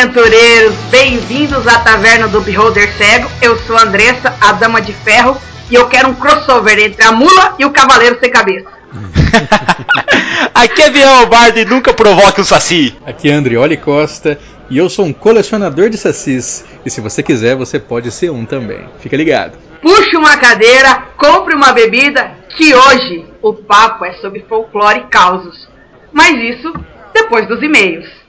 Aventureiros! Bem-vindos à Taverna do Beholder Cego. Eu sou a Andressa, a Dama de Ferro, e eu quero um crossover entre a mula e o Cavaleiro Sem Cabeça. Aqui é Biel Bardo e nunca provoque o Saci. Aqui é Andrioli Costa e eu sou um colecionador de sacis. E se você quiser, você pode ser um também. Fica ligado. Puxe uma cadeira, compre uma bebida, que hoje o papo é sobre folclore e causos. Mas isso depois dos e-mails.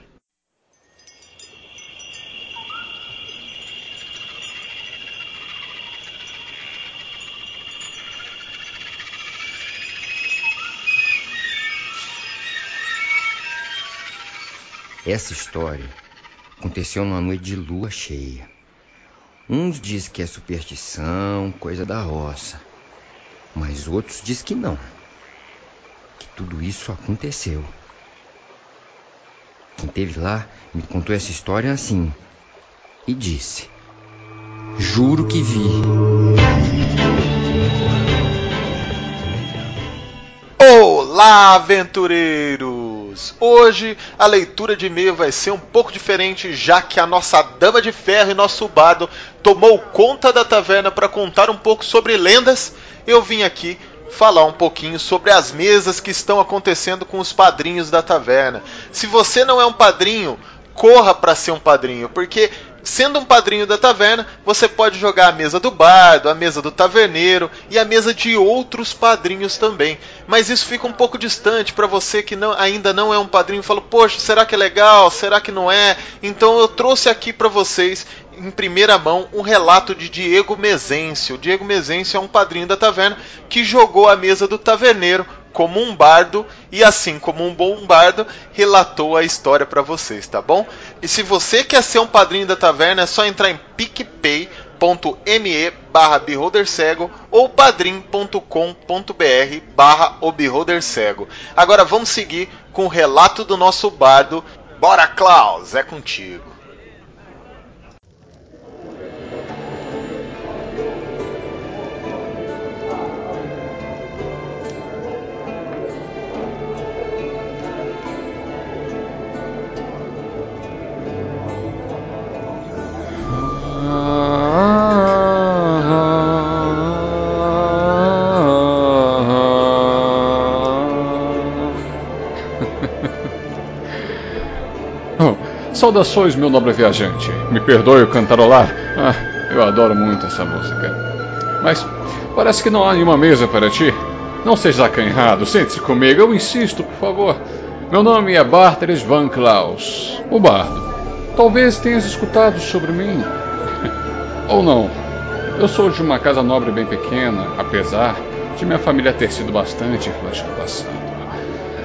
Essa história aconteceu numa noite de lua cheia. Uns dizem que é superstição, coisa da roça. Mas outros dizem que não. Que tudo isso aconteceu. Quem teve lá me contou essa história assim. E disse: Juro que vi. Olá, Hoje a leitura de e-mail vai ser um pouco diferente, já que a nossa dama de ferro e nosso bardo tomou conta da taverna para contar um pouco sobre lendas. Eu vim aqui falar um pouquinho sobre as mesas que estão acontecendo com os padrinhos da taverna. Se você não é um padrinho, corra para ser um padrinho, porque Sendo um padrinho da taverna, você pode jogar a mesa do bardo, a mesa do taverneiro e a mesa de outros padrinhos também. Mas isso fica um pouco distante para você que não, ainda não é um padrinho fala: Poxa, será que é legal? Será que não é? Então eu trouxe aqui para vocês, em primeira mão, um relato de Diego Mezencio. Diego Mezencio é um padrinho da taverna que jogou a mesa do taverneiro como um bardo e assim como um bom bardo relatou a história para vocês, tá bom? E se você quer ser um padrinho da taverna, é só entrar em picpay.me barra cego ou padrim.com.br barra cego. Agora vamos seguir com o relato do nosso bardo. Bora, Klaus, é contigo. Saudações, meu nobre viajante. Me perdoe o cantarolar. Ah, eu adoro muito essa música. Mas parece que não há nenhuma mesa para ti. Não seja acanhado, sente-se comigo, eu insisto, por favor. Meu nome é Barteres Van Klaus, o bardo. Talvez tenhas escutado sobre mim. Ou não. Eu sou de uma casa nobre bem pequena, apesar de minha família ter sido bastante influente no passado.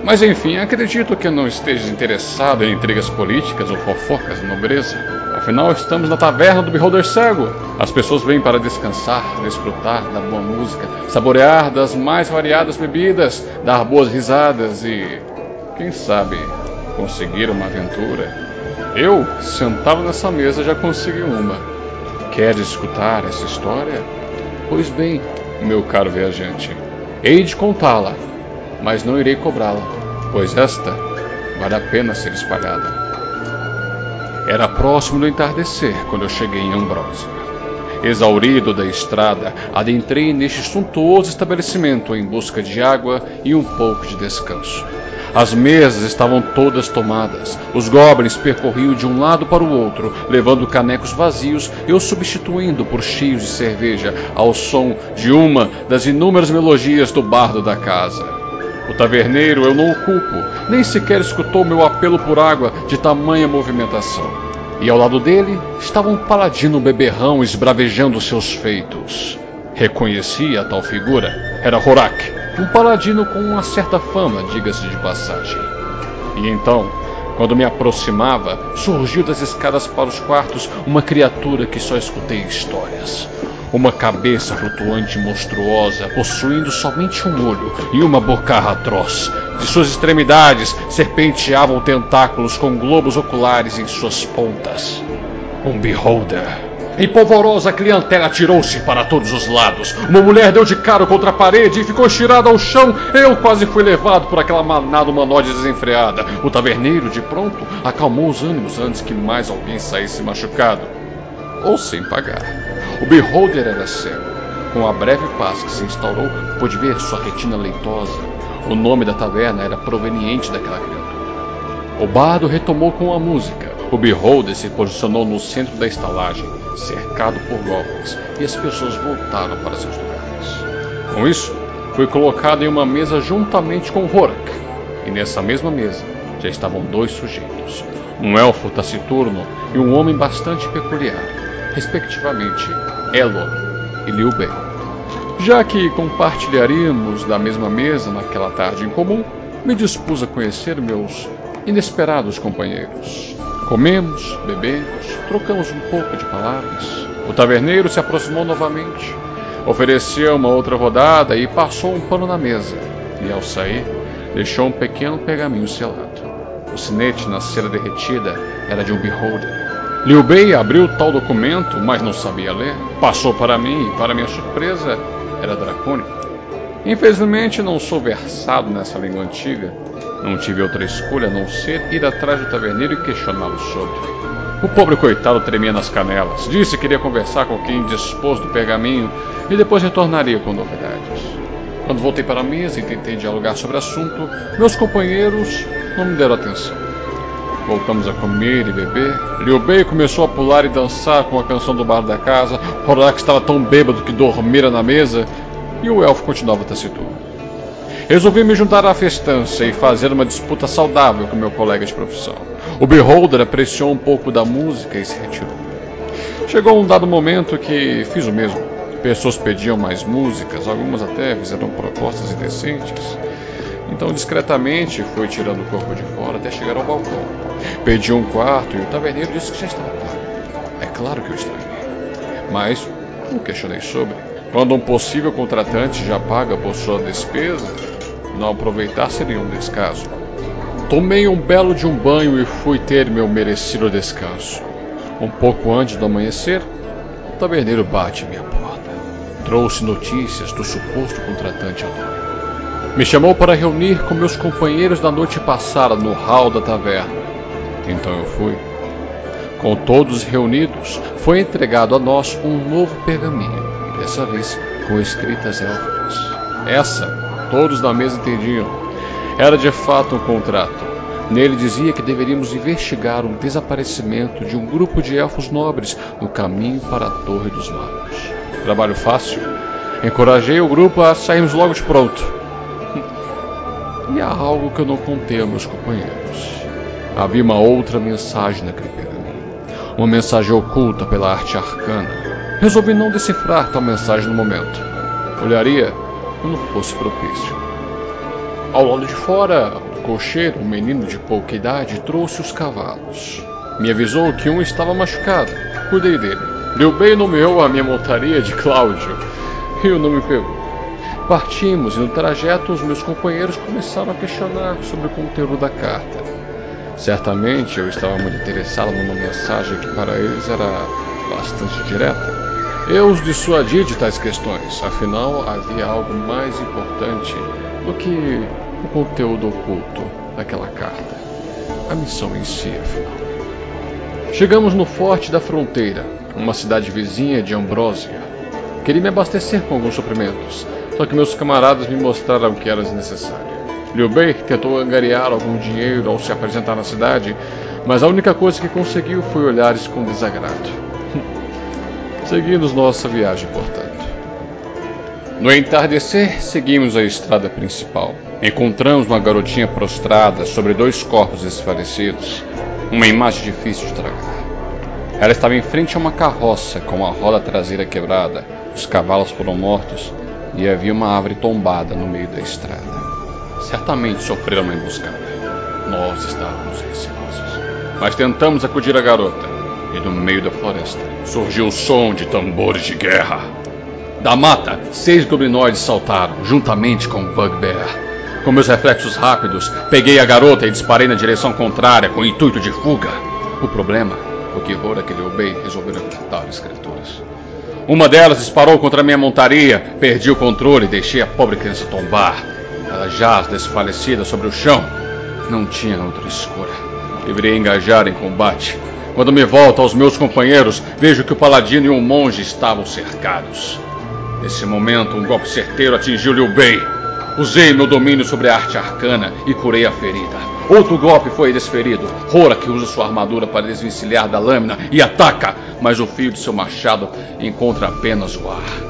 Mas enfim, acredito que não estejas interessado em intrigas políticas ou fofocas nobreza. Afinal, estamos na taverna do Beholder Cego. As pessoas vêm para descansar, desfrutar da boa música, saborear das mais variadas bebidas, dar boas risadas e, quem sabe, conseguir uma aventura. Eu, sentado nessa mesa, já consegui uma. Queres escutar essa história? Pois bem, meu caro viajante, hei de contá-la, mas não irei cobrá-la pois esta vale a pena ser espalhada. Era próximo do entardecer quando eu cheguei em Ambrósia. Exaurido da estrada, adentrei neste suntuoso estabelecimento em busca de água e um pouco de descanso. As mesas estavam todas tomadas. Os goblins percorriam de um lado para o outro, levando canecos vazios e os substituindo por cheios de cerveja, ao som de uma das inúmeras melodias do bardo da casa. O taverneiro eu não o culpo, nem sequer escutou meu apelo por água de tamanha movimentação. E ao lado dele estava um paladino beberrão esbravejando seus feitos. Reconhecia a tal figura. Era Horak, um paladino com uma certa fama, diga-se de passagem. E então, quando me aproximava, surgiu das escadas para os quartos uma criatura que só escutei histórias. Uma cabeça flutuante monstruosa, possuindo somente um olho e uma bocarra atroz. De suas extremidades serpenteavam tentáculos com globos oculares em suas pontas. Um beholder. Em polvorosa, clientela atirou-se para todos os lados. Uma mulher deu de cara contra a parede e ficou estirada ao chão. Eu quase fui levado por aquela manada humanoide desenfreada. O taverneiro, de pronto, acalmou os ânimos antes que mais alguém saísse machucado. Ou sem pagar. O beholder era cego. Com a breve paz que se instaurou, pôde ver sua retina leitosa. O nome da taverna era proveniente daquela criatura. O bardo retomou com a música. O beholder se posicionou no centro da estalagem, cercado por golpes, e as pessoas voltaram para seus lugares. Com isso, fui colocado em uma mesa juntamente com Horak, e nessa mesma mesa já estavam dois sujeitos, um elfo taciturno e um homem bastante peculiar, respectivamente Elon e Liu Bei. Já que compartilharíamos da mesma mesa naquela tarde em comum, me dispus a conhecer meus inesperados companheiros. Comemos, bebemos, trocamos um pouco de palavras. O taverneiro se aproximou novamente, ofereceu uma outra rodada e passou um pano na mesa. E ao sair, deixou um pequeno pergaminho selado. O sinete na cera derretida era de um beholder. Liu Bei abriu tal documento, mas não sabia ler. Passou para mim e, para minha surpresa, era dracônico. Infelizmente, não sou versado nessa língua antiga, não tive outra escolha a não ser ir atrás do taverneiro e questioná-lo sobre. O pobre coitado tremia nas canelas. Disse que queria conversar com quem dispôs do pergaminho e depois retornaria com novidades. Quando voltei para a mesa e tentei dialogar sobre o assunto, meus companheiros não me deram atenção. Voltamos a comer e beber. Liu Bei começou a pular e dançar com a canção do bar da casa. Horak estava tão bêbado que dormira na mesa. E o elfo continuava taciturno. Resolvi me juntar à festança e fazer uma disputa saudável com meu colega de profissão. O Beholder apreciou um pouco da música e se retirou. Chegou um dado momento que fiz o mesmo. Pessoas pediam mais músicas, algumas até fizeram propostas indecentes. Então, discretamente, fui tirando o corpo de fora até chegar ao balcão. Pedi um quarto e o taverneiro disse que já estava pago. É claro que eu estranhei. Mas não questionei sobre. Quando um possível contratante já paga por sua despesa, não aproveitar seria um descaso. Tomei um belo de um banho e fui ter meu merecido descanso. Um pouco antes do amanhecer, o taverneiro bate minha porta. Trouxe notícias do suposto contratante anônimo. Me chamou para reunir com meus companheiros da noite passada no hall da taverna. Então eu fui. Com todos reunidos, foi entregado a nós um novo pergaminho, dessa vez com escritas élficas. Essa Todos na mesa entendiam. Era de fato um contrato. Nele dizia que deveríamos investigar o desaparecimento de um grupo de elfos nobres no caminho para a Torre dos Magos. Trabalho fácil. Encorajei o grupo a sairmos logo de pronto. E há algo que eu não contei a meus companheiros. Havia uma outra mensagem naquele pergaminho. Uma mensagem oculta pela arte arcana. Resolvi não decifrar tal mensagem no momento. Olharia quando fosse propício. Ao lado de fora, o cocheiro, um menino de pouca idade, trouxe os cavalos. Me avisou que um estava machucado. Cuidei dele. Liu Bei nomeou a minha montaria de Cláudio e o nome pegou. Partimos e no trajeto os meus companheiros começaram a questionar sobre o conteúdo da carta. Certamente eu estava muito interessado numa mensagem que para eles era bastante direta. Eu os dissuadi de tais questões, afinal havia algo mais importante do que o conteúdo oculto daquela carta. A missão em si, afinal. Chegamos no Forte da Fronteira, uma cidade vizinha de Ambrósia. Queria me abastecer com alguns suprimentos, só que meus camaradas me mostraram que era desnecessário. Liu Bei tentou angariar algum dinheiro ao se apresentar na cidade, mas a única coisa que conseguiu foi olhares com desagrado. Seguimos nossa viagem, portanto. No entardecer, seguimos a estrada principal. Encontramos uma garotinha prostrada sobre dois corpos esfarecidos. Uma imagem difícil de tragar. Ela estava em frente a uma carroça com a roda traseira quebrada, os cavalos foram mortos e havia uma árvore tombada no meio da estrada. Certamente sofreram uma emboscada. Nós estávamos receosos. Mas tentamos acudir a garota e no meio da floresta surgiu o som de tambores de guerra. Da mata, seis goblinoides saltaram, juntamente com o Bugbear. Com meus reflexos rápidos, peguei a garota e disparei na direção contrária com o intuito de fuga. O problema o que Horak e Bei resolveram cortar as criaturas. Uma delas disparou contra minha montaria, perdi o controle e deixei a pobre criança tombar. Ela jaz desfalecida sobre o chão. Não tinha outra escura. Deveria engajar em combate. Quando me volto aos meus companheiros, vejo que o paladino e o monge estavam cercados. Nesse momento, um golpe certeiro atingiu Liu Bei. Usei meu domínio sobre a arte arcana e curei a ferida. Outro golpe foi desferido. Horak usa sua armadura para desvencilhar da lâmina e ataca, mas o fio de seu machado encontra apenas o ar.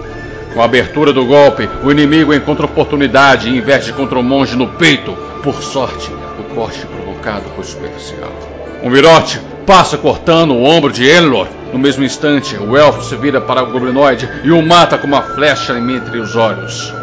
Com a abertura do golpe, o inimigo encontra oportunidade e investe contra o monge no peito. Por sorte, o corte provocado foi superficial. Um virote passa cortando o ombro de Elor. No mesmo instante, o elfo se vira para o goblinoide e o mata com uma flecha entre os olhos.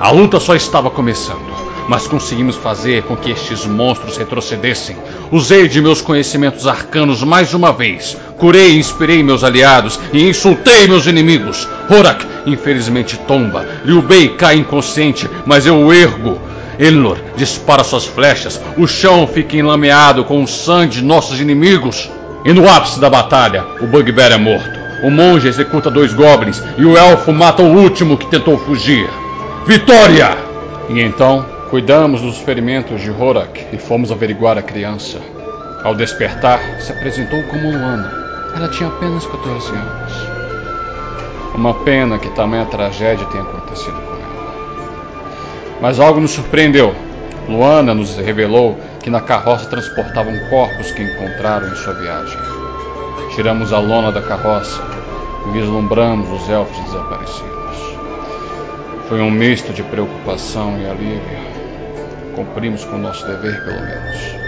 A luta só estava começando mas conseguimos fazer com que estes monstros retrocedessem. Usei de meus conhecimentos arcanos mais uma vez. Curei e inspirei meus aliados e insultei meus inimigos. Horak, infelizmente, tomba. Liu Bei cai inconsciente, mas eu o ergo. Elnor dispara suas flechas. O chão fica enlameado com o sangue de nossos inimigos. E no ápice da batalha, o Bugbear é morto. O monge executa dois goblins e o elfo mata o último que tentou fugir. Vitória! E então Cuidamos dos ferimentos de Horak e fomos averiguar a criança. Ao despertar, se apresentou como Luana. Ela tinha apenas 14 anos. Uma pena que tamanha tragédia tenha acontecido com ela. Mas algo nos surpreendeu. Luana nos revelou que na carroça transportavam corpos que encontraram em sua viagem. Tiramos a lona da carroça e vislumbramos os elfos desaparecidos. Foi um misto de preocupação e alívio. Cumprimos com o nosso dever, pelo menos.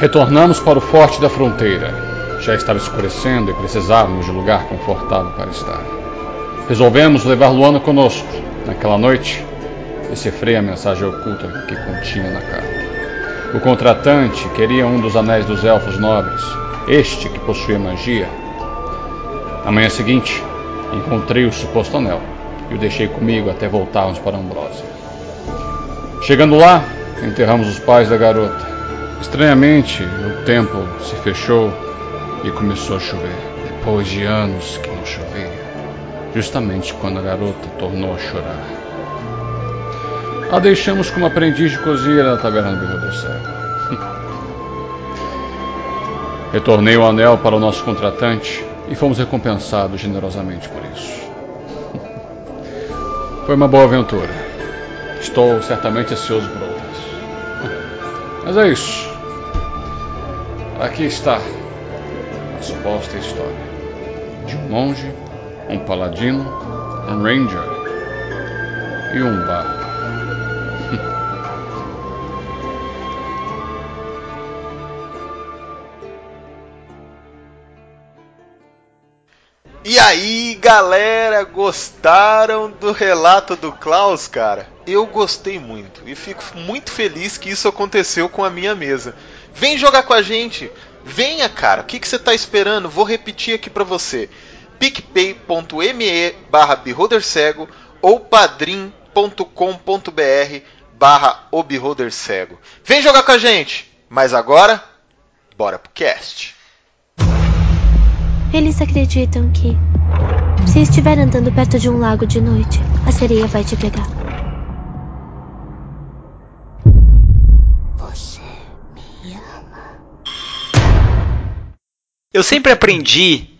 Retornamos para o forte da fronteira. Já estava escurecendo e precisávamos de lugar confortável para estar. Resolvemos levar Luana conosco. Naquela noite, decifrei a mensagem oculta que continha na carta. O contratante queria um dos anéis dos elfos nobres, este que possuía magia. Na manhã seguinte, encontrei o suposto anel e o deixei comigo até voltarmos para Ambrósia. Chegando lá, enterramos os pais da garota. Estranhamente, o tempo se fechou e começou a chover. Depois de anos que não chovia, justamente quando a garota tornou a chorar. A deixamos como aprendiz de cozinheira na taverna do Rio do Cego. Retornei o anel para o nosso contratante e fomos recompensados generosamente por isso. Foi uma boa aventura. Estou certamente ansioso por outras. Mas é isso. Aqui está a suposta história de um monge, um paladino, um ranger e um bar. E aí, galera, gostaram do relato do Klaus, cara? Eu gostei muito e fico muito feliz que isso aconteceu com a minha mesa. Vem jogar com a gente, venha, cara. O que, você está esperando? Vou repetir aqui para você: picpay.me barra cego ou padrim.com.br barra cego. Vem jogar com a gente. Mas agora, bora pro cast. Eles acreditam que, se estiver andando perto de um lago de noite, a sereia vai te pegar. Você me ama. Eu sempre aprendi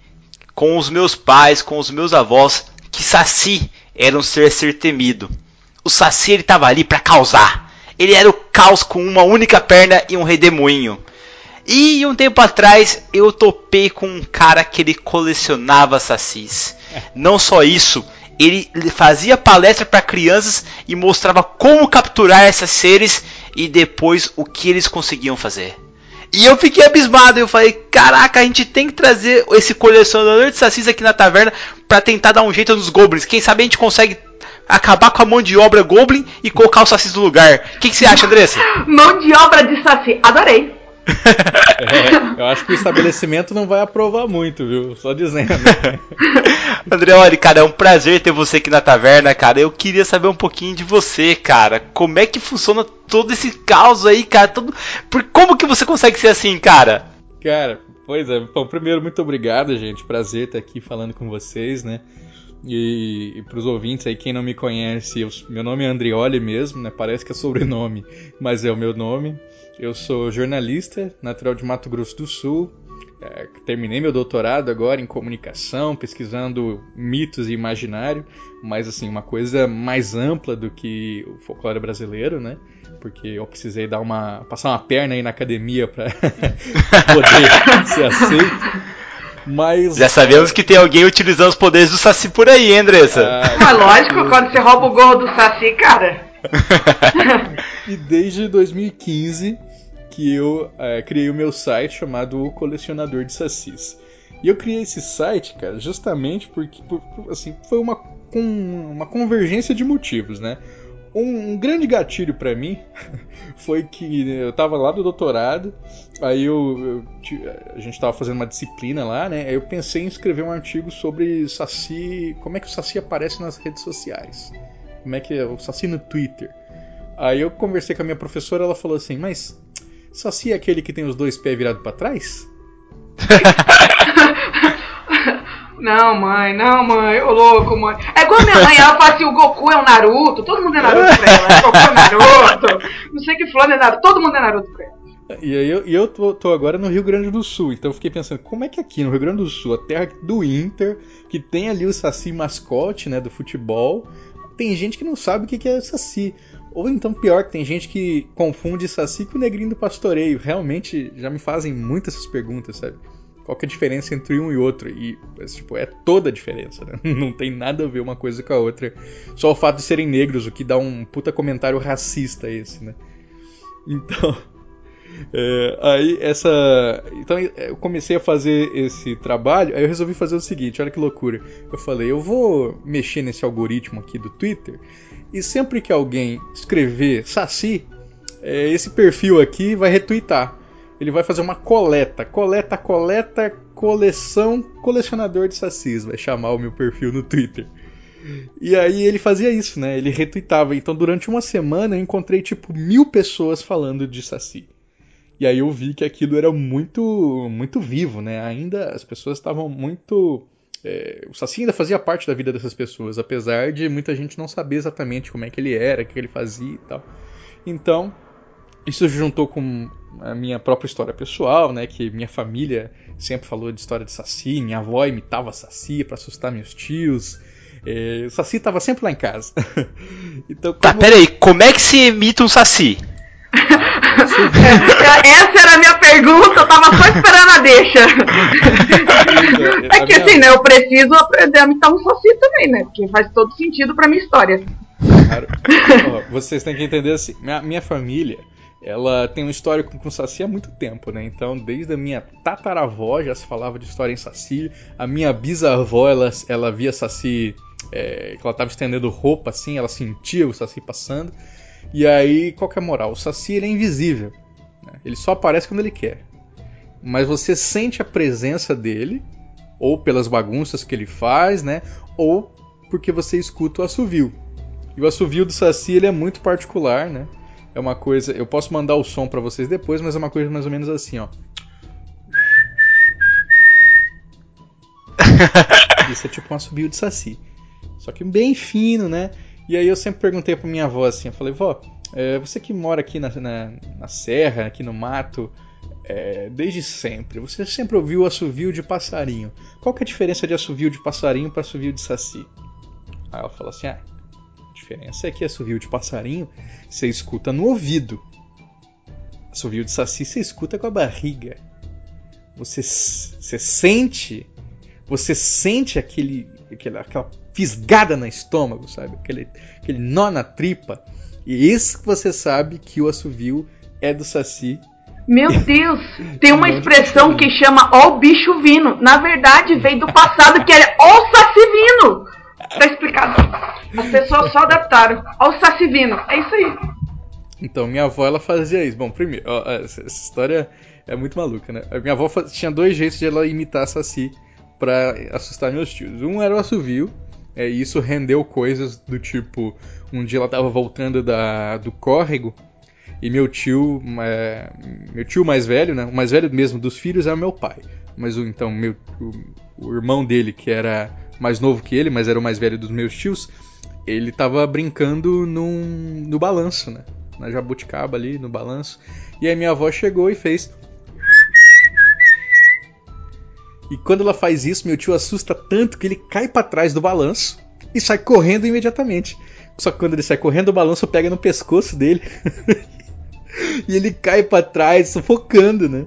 com os meus pais, com os meus avós, que Saci era um ser a ser temido. O Saci ele estava ali para causar. Ele era o caos com uma única perna e um redemoinho. E um tempo atrás eu topei com um cara que ele colecionava sacis. Não só isso, ele fazia palestra para crianças e mostrava como capturar esses seres e depois o que eles conseguiam fazer. E eu fiquei abismado, eu falei, caraca, a gente tem que trazer esse colecionador de sacis aqui na taverna para tentar dar um jeito nos goblins. Quem sabe a gente consegue acabar com a mão de obra goblin e colocar os sacis no lugar. O que, que você acha, Andressa? mão de obra de saci, adorei é, eu acho que o estabelecimento não vai aprovar muito, viu? Só dizendo. André, olha, cara, é um prazer ter você aqui na taverna, cara. Eu queria saber um pouquinho de você, cara. Como é que funciona todo esse caos aí, cara? Todo... Por como que você consegue ser assim, cara? Cara, Pois é, bom, primeiro, muito obrigado, gente. Prazer estar aqui falando com vocês, né? E, e para os ouvintes aí, quem não me conhece, eu, meu nome é Andrioli mesmo, né? Parece que é sobrenome, mas é o meu nome. Eu sou jornalista, natural de Mato Grosso do Sul. É, terminei meu doutorado agora em comunicação, pesquisando mitos e imaginário, mas assim, uma coisa mais ampla do que o folclore brasileiro, né? Porque eu precisei dar uma. passar uma perna aí na academia para poder ser aceito. Mas. Já sabemos que tem alguém utilizando os poderes do Saci por aí, hein, Andressa? Ah, Mas lógico, quando você rouba o gorro do Saci, cara. e desde 2015 que eu é, criei o meu site chamado O Colecionador de Sacis. E eu criei esse site, cara, justamente porque por, assim, foi uma, uma convergência de motivos, né? Um, um grande gatilho para mim foi que eu tava lá do doutorado, aí eu, eu, a gente tava fazendo uma disciplina lá, né? Aí eu pensei em escrever um artigo sobre Saci, como é que o Saci aparece nas redes sociais. Como é que é o Saci no Twitter. Aí eu conversei com a minha professora, ela falou assim: "Mas Saci é aquele que tem os dois pés virados para trás? Não, mãe, não, mãe, ô louco, mãe. É igual a minha mãe, ela fala assim: o Goku é um Naruto, todo mundo é Naruto pra ela. O Goku é Naruto, não sei que flor é Naruto, todo mundo é Naruto pra ela. E aí eu, eu tô, tô, agora no Rio Grande do Sul, então eu fiquei pensando, como é que aqui no Rio Grande do Sul, a terra do Inter, que tem ali o Saci mascote, né, do futebol, tem gente que não sabe o que é Saci. Ou então pior, que tem gente que confunde Saci com o negrinho do pastoreio. Realmente já me fazem muitas essas perguntas, sabe? Qual que é a diferença entre um e outro? E, tipo, é toda a diferença, né? Não tem nada a ver uma coisa com a outra. Só o fato de serem negros, o que dá um puta comentário racista esse, né? Então. É, aí essa. Então eu comecei a fazer esse trabalho, aí eu resolvi fazer o seguinte, olha que loucura. Eu falei, eu vou mexer nesse algoritmo aqui do Twitter e sempre que alguém escrever Saci, é, esse perfil aqui vai retweetar. Ele vai fazer uma coleta, coleta, coleta, coleção, colecionador de sacis, vai chamar o meu perfil no Twitter. E aí ele fazia isso, né? Ele retweetava. Então durante uma semana eu encontrei tipo mil pessoas falando de saci. E aí eu vi que aquilo era muito, muito vivo, né? Ainda as pessoas estavam muito é, o Saci ainda fazia parte da vida dessas pessoas, apesar de muita gente não saber exatamente como é que ele era, o que ele fazia e tal. Então, isso juntou com a minha própria história pessoal, né? Que minha família sempre falou de história de Saci, minha avó imitava Saci para assustar meus tios. É, o Saci estava sempre lá em casa. então, tá, como... Tá, peraí, como é que se imita um Saci? Essa era a minha pergunta, eu tava só esperando a deixa. É que assim, né? Eu preciso aprender a imitar um saci também, né? Porque faz todo sentido pra minha história. Claro. vocês têm que entender assim, minha, minha família, ela tem uma história com, com Saci há muito tempo, né? Então, desde a minha tataravó já se falava de história em Saci. A minha bisavó, ela, ela via Saci, é, que ela estava estendendo roupa assim, ela sentia o Saci passando. E aí, qual que é a moral? O Saci ele é invisível. Né? Ele só aparece quando ele quer. Mas você sente a presença dele, ou pelas bagunças que ele faz, né? Ou porque você escuta o assovio. E o assovio do Saci ele é muito particular, né? É uma coisa. Eu posso mandar o som para vocês depois, mas é uma coisa mais ou menos assim, ó. Isso é tipo um assovio de Saci. Só que bem fino, né? E aí eu sempre perguntei pra minha avó assim, eu falei, vó, é, você que mora aqui na, na, na serra, aqui no mato, é, desde sempre, você sempre ouviu assovio de passarinho. Qual que é a diferença de assovio de passarinho para assovio de saci? Aí ela falou assim, ah, a diferença é que assovio de passarinho você escuta no ouvido. Assovio de saci você escuta com a barriga. Você, você sente, você sente aquele, aquela, aquela fisgada no estômago, sabe? Aquele, aquele nó na tripa. E isso que você sabe que o assovio é do Saci. Meu Deus, tem uma expressão que chama ó o bicho vindo. Na verdade, veio do passado que era ó Saci vindo. Tá explicado. As pessoas só adaptaram. Ó o Saci vindo. É isso aí. Então, minha avó ela fazia isso. Bom, primeiro, ó, essa, história é muito maluca, né? A minha avó tinha dois jeitos de ela imitar Saci para assustar meus tios. Um era o assovio, é, e isso rendeu coisas do tipo: um dia ela estava voltando da, do córrego E meu tio, é, meu tio mais velho, né? O mais velho mesmo dos filhos o meu pai. Mas o então meu, o, o irmão dele, que era mais novo que ele, mas era o mais velho dos meus tios, ele tava brincando num, no balanço, né? Na jabuticaba ali, no balanço. E aí minha avó chegou e fez. E quando ela faz isso, meu tio assusta tanto que ele cai para trás do balanço e sai correndo imediatamente. Só que quando ele sai correndo, o balanço pega no pescoço dele. e ele cai para trás, sufocando, né?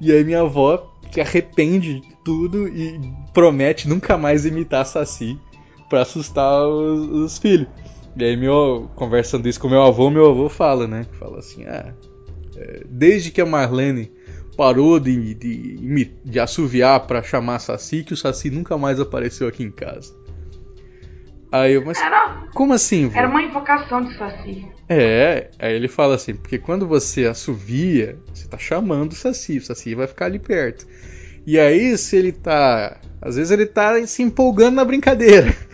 E aí minha avó se arrepende de tudo e promete nunca mais imitar Saci para assustar os, os, filhos. E aí, meu, conversando isso com meu avô, meu avô fala, né? Fala assim: ah, é, desde que a Marlene parou de, de, de assoviar para chamar Saci, que o Saci nunca mais apareceu aqui em casa. Aí eu, mas era, como assim, vô? Era uma invocação de Saci. É, aí ele fala assim, porque quando você assovia, você tá chamando o Saci, o Saci vai ficar ali perto. E aí, se ele tá. Às vezes ele tá se empolgando na brincadeira.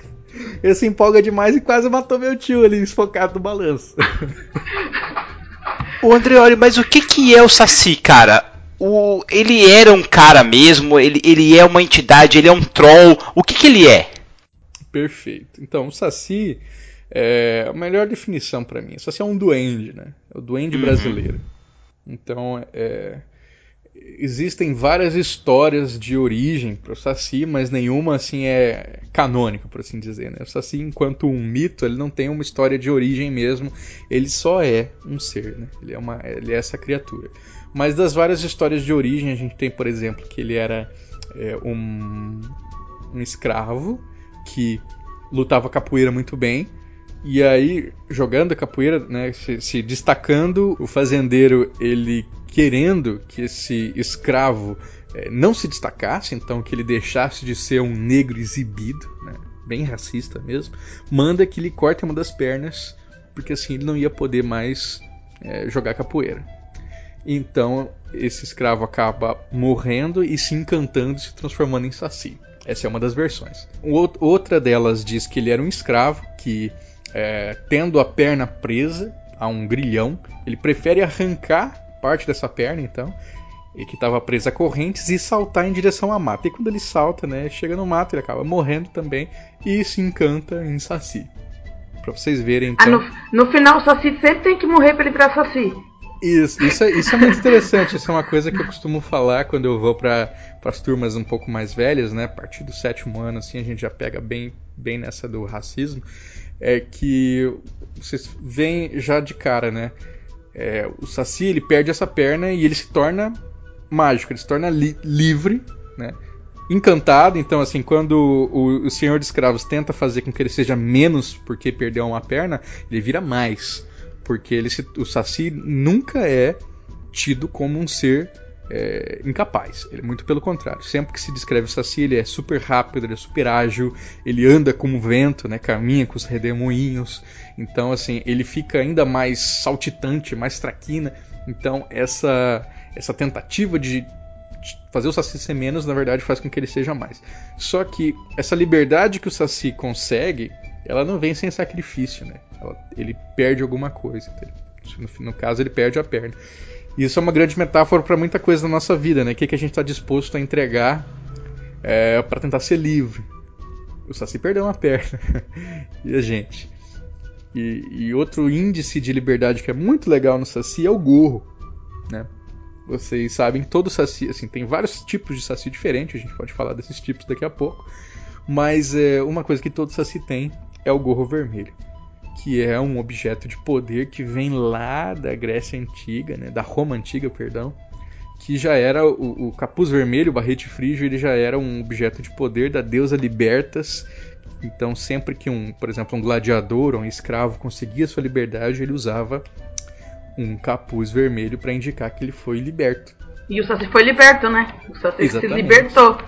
Ele se empolga demais e quase matou meu tio ali, esfocado no balanço. Ô Andreoli, mas o que que é o Saci, cara? O, ele era um cara mesmo, ele, ele é uma entidade, ele é um troll. O que que ele é? Perfeito. Então, o Saci é a melhor definição para mim. O Saci é um duende, né? É o duende uhum. brasileiro. Então, é, existem várias histórias de origem para o Saci, mas nenhuma assim é canônica, por assim dizer. Né? O Saci, enquanto um mito, ele não tem uma história de origem mesmo. Ele só é um ser, né? Ele é uma, ele é essa criatura. Mas das várias histórias de origem, a gente tem, por exemplo, que ele era é, um, um escravo que lutava capoeira muito bem. E aí, jogando capoeira, né, se, se, destacando, o fazendeiro ele querendo que esse escravo é, não se destacasse, então que ele deixasse de ser um negro exibido, né, bem racista mesmo, manda que ele corte uma das pernas, porque assim ele não ia poder mais é, jogar capoeira. Então esse escravo acaba morrendo e se encantando, se transformando em saci. Essa é uma das versões. Outra delas diz que ele era um escravo que, é, tendo a perna presa a um grilhão, ele prefere arrancar parte dessa perna, então, e que estava presa a correntes e saltar em direção à mata. E quando ele salta, né, chega no mato, ele acaba morrendo também e se encanta em Saci. Pra vocês verem. Então... Ah, no, no final, o Saci sempre tem que morrer pra ele virar Saci. Isso, isso é, isso é muito interessante. Isso é uma coisa que eu costumo falar quando eu vou para as turmas um pouco mais velhas, né? A partir do sétimo ano, assim, a gente já pega bem, bem nessa do racismo. É que vocês veem já de cara, né? É, o Saci ele perde essa perna e ele se torna mágico, ele se torna li livre, né? Encantado, então assim, quando o, o senhor de escravos tenta fazer com que ele seja menos porque perdeu uma perna, ele vira mais. Porque ele se, o Saci nunca é tido como um ser é, incapaz. Ele é muito pelo contrário. Sempre que se descreve o Saci, ele é super rápido, ele é super ágil, ele anda como vento, né? caminha com os redemoinhos. Então, assim, ele fica ainda mais saltitante, mais traquina. Então, essa, essa tentativa de fazer o Saci ser menos, na verdade, faz com que ele seja mais. Só que essa liberdade que o Saci consegue, ela não vem sem sacrifício, né? Ele perde alguma coisa. No, no, caso, ele perde a perna. Isso é uma grande metáfora para muita coisa na nossa vida, né? O que, que a gente está disposto a entregar é, para tentar ser livre. O Saci perdeu uma perna. e a gente? E, e, outro índice de liberdade que é muito legal no Saci é o gorro, né? Vocês sabem, todo Saci, assim, tem vários tipos de Saci diferentes, a gente pode falar desses tipos daqui a pouco. Mas é, uma coisa que todo Saci tem é o gorro vermelho que é um objeto de poder que vem lá da Grécia Antiga, né, da Roma Antiga, perdão, que já era o, o capuz vermelho, o barrete frígio, ele já era um objeto de poder da deusa Libertas. Então, sempre que um, por exemplo, um gladiador ou um escravo conseguia sua liberdade, ele usava um capuz vermelho para indicar que ele foi liberto. E o Saci foi liberto, né? O Saci se libertou.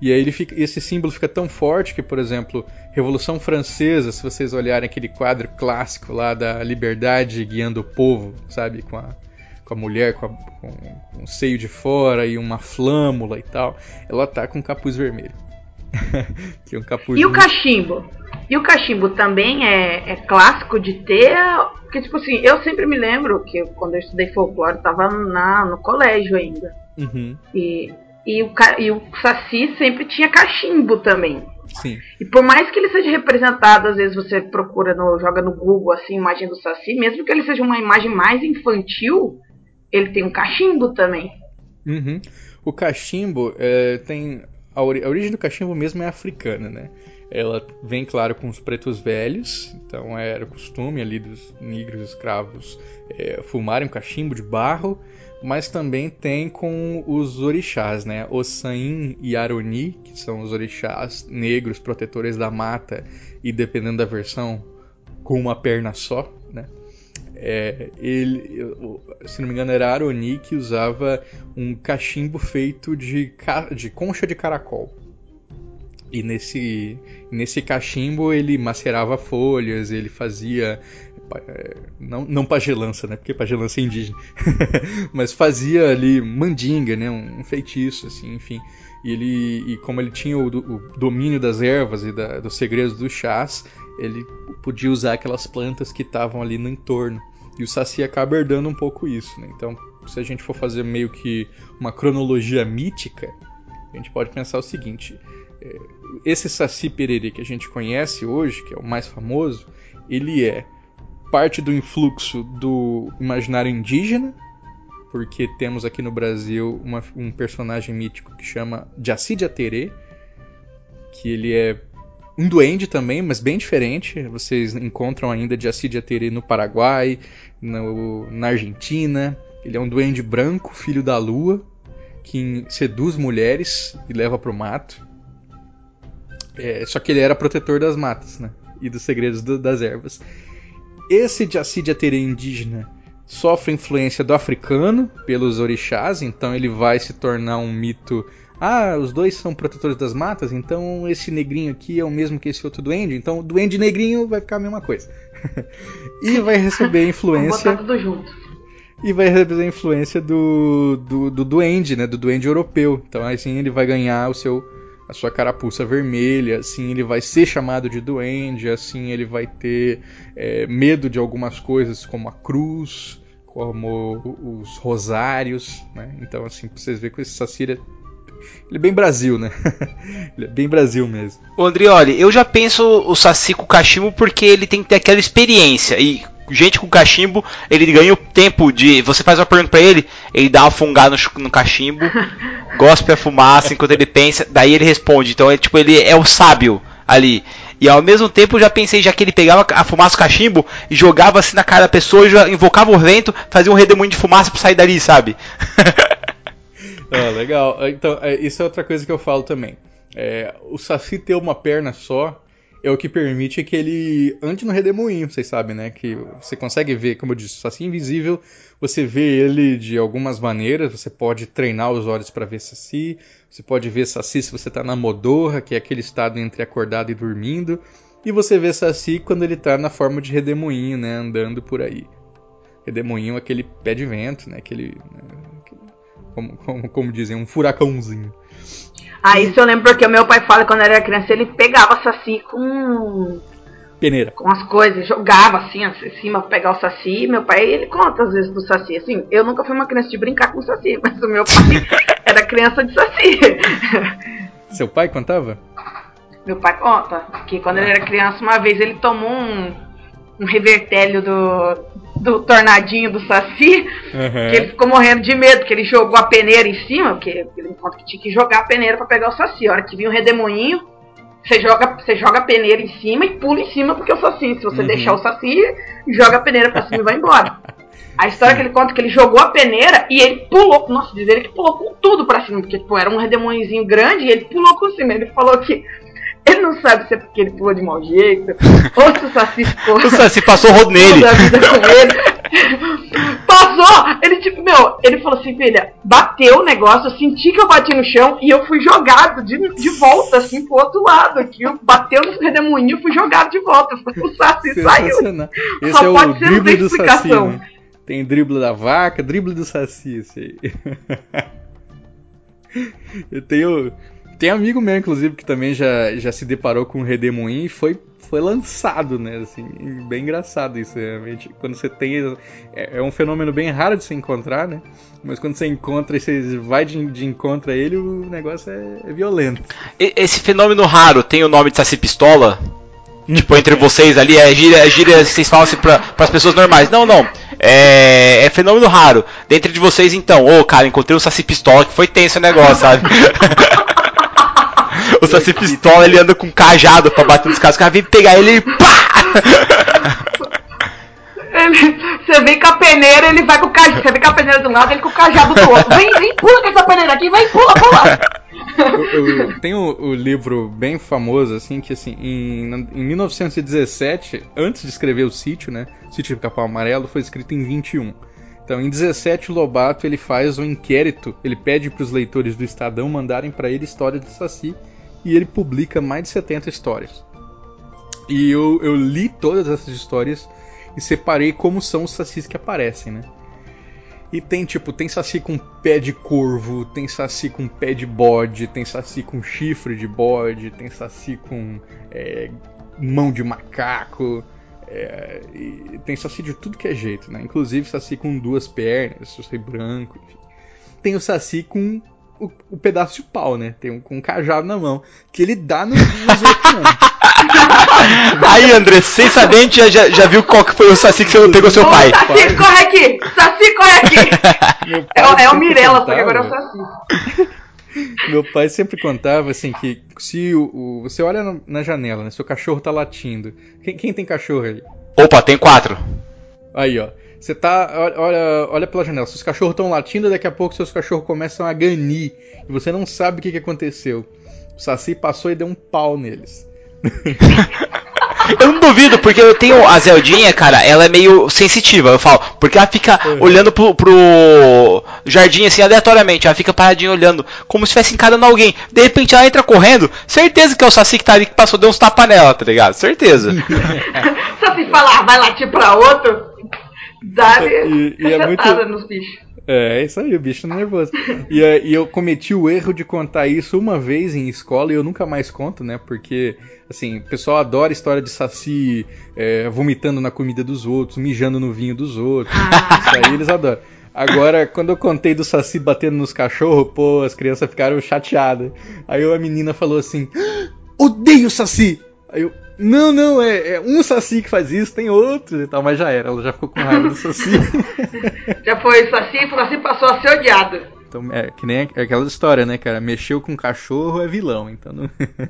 E aí ele fica, esse símbolo fica tão forte que, por exemplo, Revolução Francesa, se vocês olharem aquele quadro clássico lá da liberdade guiando o povo, sabe, com a, com a mulher com, a, com, com o seio de fora e uma flâmula e tal, ela tá com um capuz vermelho. Tinha um capuz. E o cachimbo? E o cachimbo também é, é clássico de ter. Porque, tipo assim, eu sempre me lembro que quando eu estudei folclore, tava na, no colégio ainda. Uhum, E, e, o, e o Saci sempre tinha cachimbo também. sim. E por mais que ele seja representado, às vezes você procura no, joga no Google assim, imagem do Saci, mesmo que ele seja uma imagem mais infantil, ele tem um cachimbo também. Uhum. O cachimbo é, tem. A, ori- a origem do cachimbo mesmo é africana, né? Ela vem, claro, com os pretos velhos, então era o costume ali dos negros escravos é, fumarem um cachimbo de barro, mas também tem com os orixás, né? Ossain e Aroni, que são os orixás negros protetores da mata e, dependendo da versão, com uma perna só, né? É, ele, se não me engano, era Aroni que usava um cachimbo feito de, de concha de caracol. E nesse, nesse cachimbo ele macerava folhas, ele fazia. É, Não, não pagelança, né? Porque pagelança é indígena. Mas fazia ali mandinga, né? Um, um feitiço, assim, enfim. E, ele, e como ele tinha o, o domínio das ervas e da- dos segredos dos chás, ele podia usar aquelas plantas que estavam ali no entorno. E o Saci acaba herdando um pouco isso, né? Então, se a gente for fazer meio que uma cronologia mítica, a gente pode pensar o seguinte: é, esse Saci Pererê que a gente conhece hoje, que é o mais famoso, ele é parte do influxo do imaginário indígena, porque temos aqui no Brasil uma- um personagem mítico que chama Jaci Jaterê, que ele é um duende também, mas bem diferente. Vocês encontram ainda Jaci Jaterê no Paraguai, no- na Argentina. Ele é um duende branco, filho da lua, que seduz mulheres e leva pro mato. É, só que ele era protetor das matas, né? E dos segredos do- das ervas. Esse Jaci Jaterê indígena sofre influência do africano pelos orixás, então ele vai se tornar um mito. Ah, os dois são protetores das matas, então esse negrinho aqui é o mesmo que esse outro duende, então o duende negrinho vai ficar a mesma coisa. e vai receber influência botar tudo junto. e vai receber a influência do, do, do duende, né? Do duende europeu. Então assim ele vai ganhar o seu a sua carapuça vermelha, assim ele vai ser chamado de duende, assim ele vai ter é, medo de algumas coisas como a cruz, como os rosários, né? Então assim pra vocês verem que esse Saci ele é, ele é bem Brasil, né? ele é bem Brasil mesmo. Ô Andrioli, eu já penso o Saci com o cachimbo porque ele tem que ter aquela experiência. E gente com cachimbo, ele ganha o tempo de. Você faz uma pergunta pra ele, ele dá uma fungada no, no cachimbo, gospe a fumaça enquanto ele pensa, daí ele responde. Então é tipo, ele é o sábio ali. E ao mesmo tempo eu já pensei, já que ele pegava a fumaça do cachimbo e jogava assim na cara da pessoa, e já invocava o vento, fazia um redemoinho de fumaça pra sair dali, sabe? Ah, legal. Então, é, isso é outra coisa que eu falo também. É, o Saci ter uma perna só é o que permite que ele ande no redemoinho, vocês sabem, né? Que você consegue ver, como eu disse, o Saci invisível, você vê ele de algumas maneiras, você pode treinar os olhos para ver Saci, você pode ver Saci se você tá na modorra, que é aquele estado entre acordado e dormindo, e você vê Saci quando ele tá na forma de redemoinho, né? Andando por aí. Redemoinho, aquele pé de vento, né? Aquele, né, como, como, como dizem, um furacãozinho. Ah, isso eu lembro porque o meu pai fala que quando eu era criança ele pegava saci com, Peneira. com as coisas, jogava assim assim, em cima pra pegar o saci. Meu pai, ele conta às vezes do saci. Assim, eu nunca fui uma criança de brincar com saci, mas o meu pai era criança de saci. Seu pai contava? Meu pai conta que quando ele era criança, uma vez ele tomou um, um revertélio do, do tornadinho do Saci, Aham. que ele ficou morrendo de medo, que ele jogou a peneira em cima, porque ele conta que tinha que jogar a peneira pra pegar o Saci. A hora que vinha o redemoinho, você joga, você joga a peneira em cima e pula em cima porque é o Saci. Se você Uhum. deixar o Saci, joga a peneira pra cima e vai embora. A história que ele conta é que ele jogou a peneira e ele pulou. Nossa, diz ele que pulou com tudo pra cima, porque tipo, era um redemoinhozinho grande e ele pulou com cima. Ele falou que ele não sabe se é porque ele pulou de mau jeito, ou se o Saci ficou O Saci passou o rodo nele. ele. Passou! Ele tipo, meu, ele falou assim, filha, bateu o negócio, eu senti que eu bati no chão e eu fui jogado de, de volta, assim, pro outro lado. Aqui, eu bateu no redemoinho e fui jogado de volta. O Saci saiu. Esse Só é o pode ser, não drible do Saci, explicação. né? Tem drible da vaca, drible do Saci, esse aí. Eu tenho, Tem amigo meu, inclusive, que também já, já se deparou com o Redemoinho e foi, foi lançado, né? Assim, bem engraçado isso, realmente. Quando você tem. É, é, um fenômeno bem raro de se encontrar, né? Mas quando você encontra e você vai de, de encontro a ele, o negócio é, é violento. Esse fenômeno raro tem o nome de Saci Pistola? tipo, entre vocês ali, é gíria, é gíria que vocês falam assim pra, as pessoas normais. Não, não. É, é fenômeno raro. Dentro de vocês, então, ô, oh, cara, encontrei um Saci Pistola que foi tenso o negócio, sabe? o Saci Pistola, ele anda com um cajado pra bater nos caras. Os caras vêm pegar ele e pá! Ele, você vem com a peneira, ele vai com o cajado. Você vem com a peneira de um lado, ele com o cajado do outro. Vem, vem, pula com essa peneira aqui, vem, pula, pula. tem o, o, livro bem famoso, assim, que assim, em, em 1917, antes de escrever o sítio, né? O sítio do Capão Amarelo foi escrito em 21. Então, em 17, o Lobato ele faz um inquérito, ele pede para os leitores do Estadão mandarem para ele histórias de Saci e ele publica mais de 70 histórias. E eu, eu li todas essas histórias e separei como são os sacis que aparecem, né? E tem tipo, tem saci com pé de corvo, tem saci com pé de bode, tem saci com chifre de bode, tem saci com é, mão de macaco, é, tem saci de tudo que é jeito, né? Inclusive saci com duas pernas, saci branco, enfim. Tem o saci com o, o, pedaço de pau, né? Tem um com um cajado na mão, que ele dá nos, outros, Aí, André, sem saber, a gente já, já viu qual que foi o Saci que você pegou seu pai. Saci, corre aqui! Saci, corre aqui! É, é, o Mirella, só que agora é o Saci. Meu pai sempre contava assim que se o, o você olha na janela, né? Seu cachorro tá latindo. Quem, quem tem cachorro aí? Opa, tem quatro. Aí, ó. Você tá. Olha, olha pela janela. Seus cachorros estão latindo, daqui a pouco seus cachorros começam a ganir. E você não sabe o que, que aconteceu. O Saci passou e deu um pau neles. Eu não duvido, porque eu tenho a Zeldinha, cara, ela é meio sensitiva, eu falo, porque ela fica uhum. olhando pro, pro, jardim assim aleatoriamente, ela fica paradinha olhando, como se estivesse encarando alguém. De repente ela entra correndo, certeza que é o Saci que tá ali que passou, deu uns tapas nela, tá ligado? Certeza. Saci falar, vai latir pra outro, dá e, e é muito... nos bichos. É, é isso aí, o bicho nervoso. E, e, eu cometi o erro de contar isso uma vez em escola e eu nunca mais conto, né? Porque, assim, o pessoal adora história de saci é, vomitando na comida dos outros, mijando no vinho dos outros. Ah. Isso aí eles adoram. Agora, quando eu contei do Saci batendo nos cachorros, pô, as crianças ficaram chateadas. Aí a menina falou assim: Odeio Saci! Aí eu, não, não, é, é, um Saci que faz isso, tem outros e tal, mas já era, ela já ficou com raiva do Saci. já foi Saci, o Saci passou a ser odiado. Então, é que nem aquela história, né, cara? Mexeu com cachorro é vilão, então não...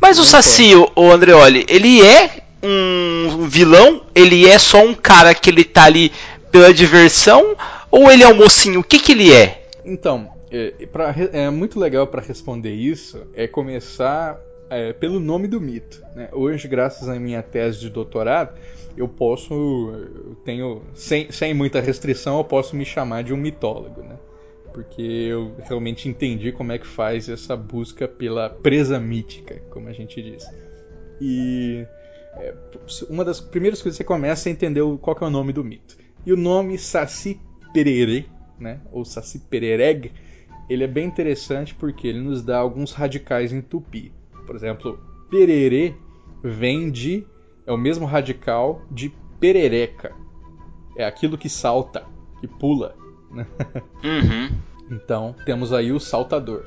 Mas não o Saci, pode. o Andreoli, ele é um vilão? Ele é só um cara que ele tá ali pela diversão? Ou ele é um mocinho? O que que ele é? Então, é, pra, é muito legal para responder isso é começar é, pelo nome do mito. Né? Hoje, graças à minha tese de doutorado, eu posso, eu tenho, sem, sem muita restrição, eu posso me chamar de um mitólogo, né? Porque eu realmente entendi como é que faz essa busca pela presa mítica, como a gente diz. E é, uma das primeiras coisas que você começa é entender qual é o nome do mito. E o nome Saci Perere, né? Ou Saci Perereg, ele é bem interessante porque ele nos dá alguns radicais em tupi. Por exemplo, pererê vem de. é o mesmo radical de perereca. É aquilo que salta, que pula. Uhum. Então, temos aí o saltador.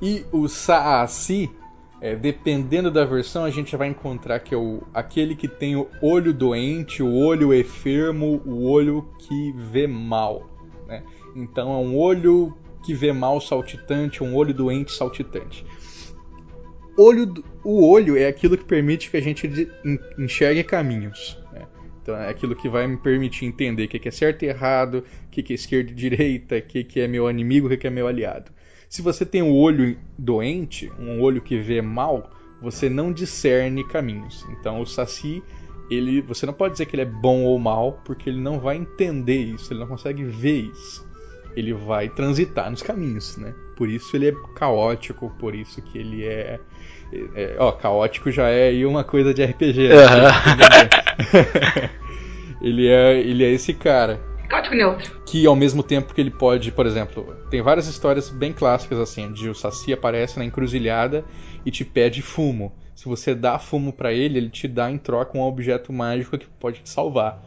E o Saasi, é, dependendo da versão, a gente vai encontrar que é o, aquele que tem o olho doente, o olho enfermo, o olho que vê mal. Né? Então é um olho que vê mal saltitante, um olho doente saltitante olho, o olho é aquilo que permite que a gente enxergue caminhos. Né? Então é aquilo que vai me permitir entender o que é certo e errado, o que é esquerda e direita, o que é meu inimigo, o que é meu aliado. Se você tem um olho doente, um olho que vê mal, você não discerne caminhos. Então o Saci, ele, você não pode dizer que ele é bom ou mal, porque ele não vai entender isso, ele não consegue ver isso. Ele vai transitar nos caminhos, né? Por isso ele é caótico, por isso que ele é é, ó, caótico já é aí uma coisa de RPG. Né? ele, é, ele é esse cara. Código neutro. Que ao mesmo tempo que ele pode, por exemplo, tem várias histórias bem clássicas assim, de o Saci aparece na encruzilhada e te pede fumo. Se você dá fumo para ele, ele te dá em troca um objeto mágico que pode te salvar.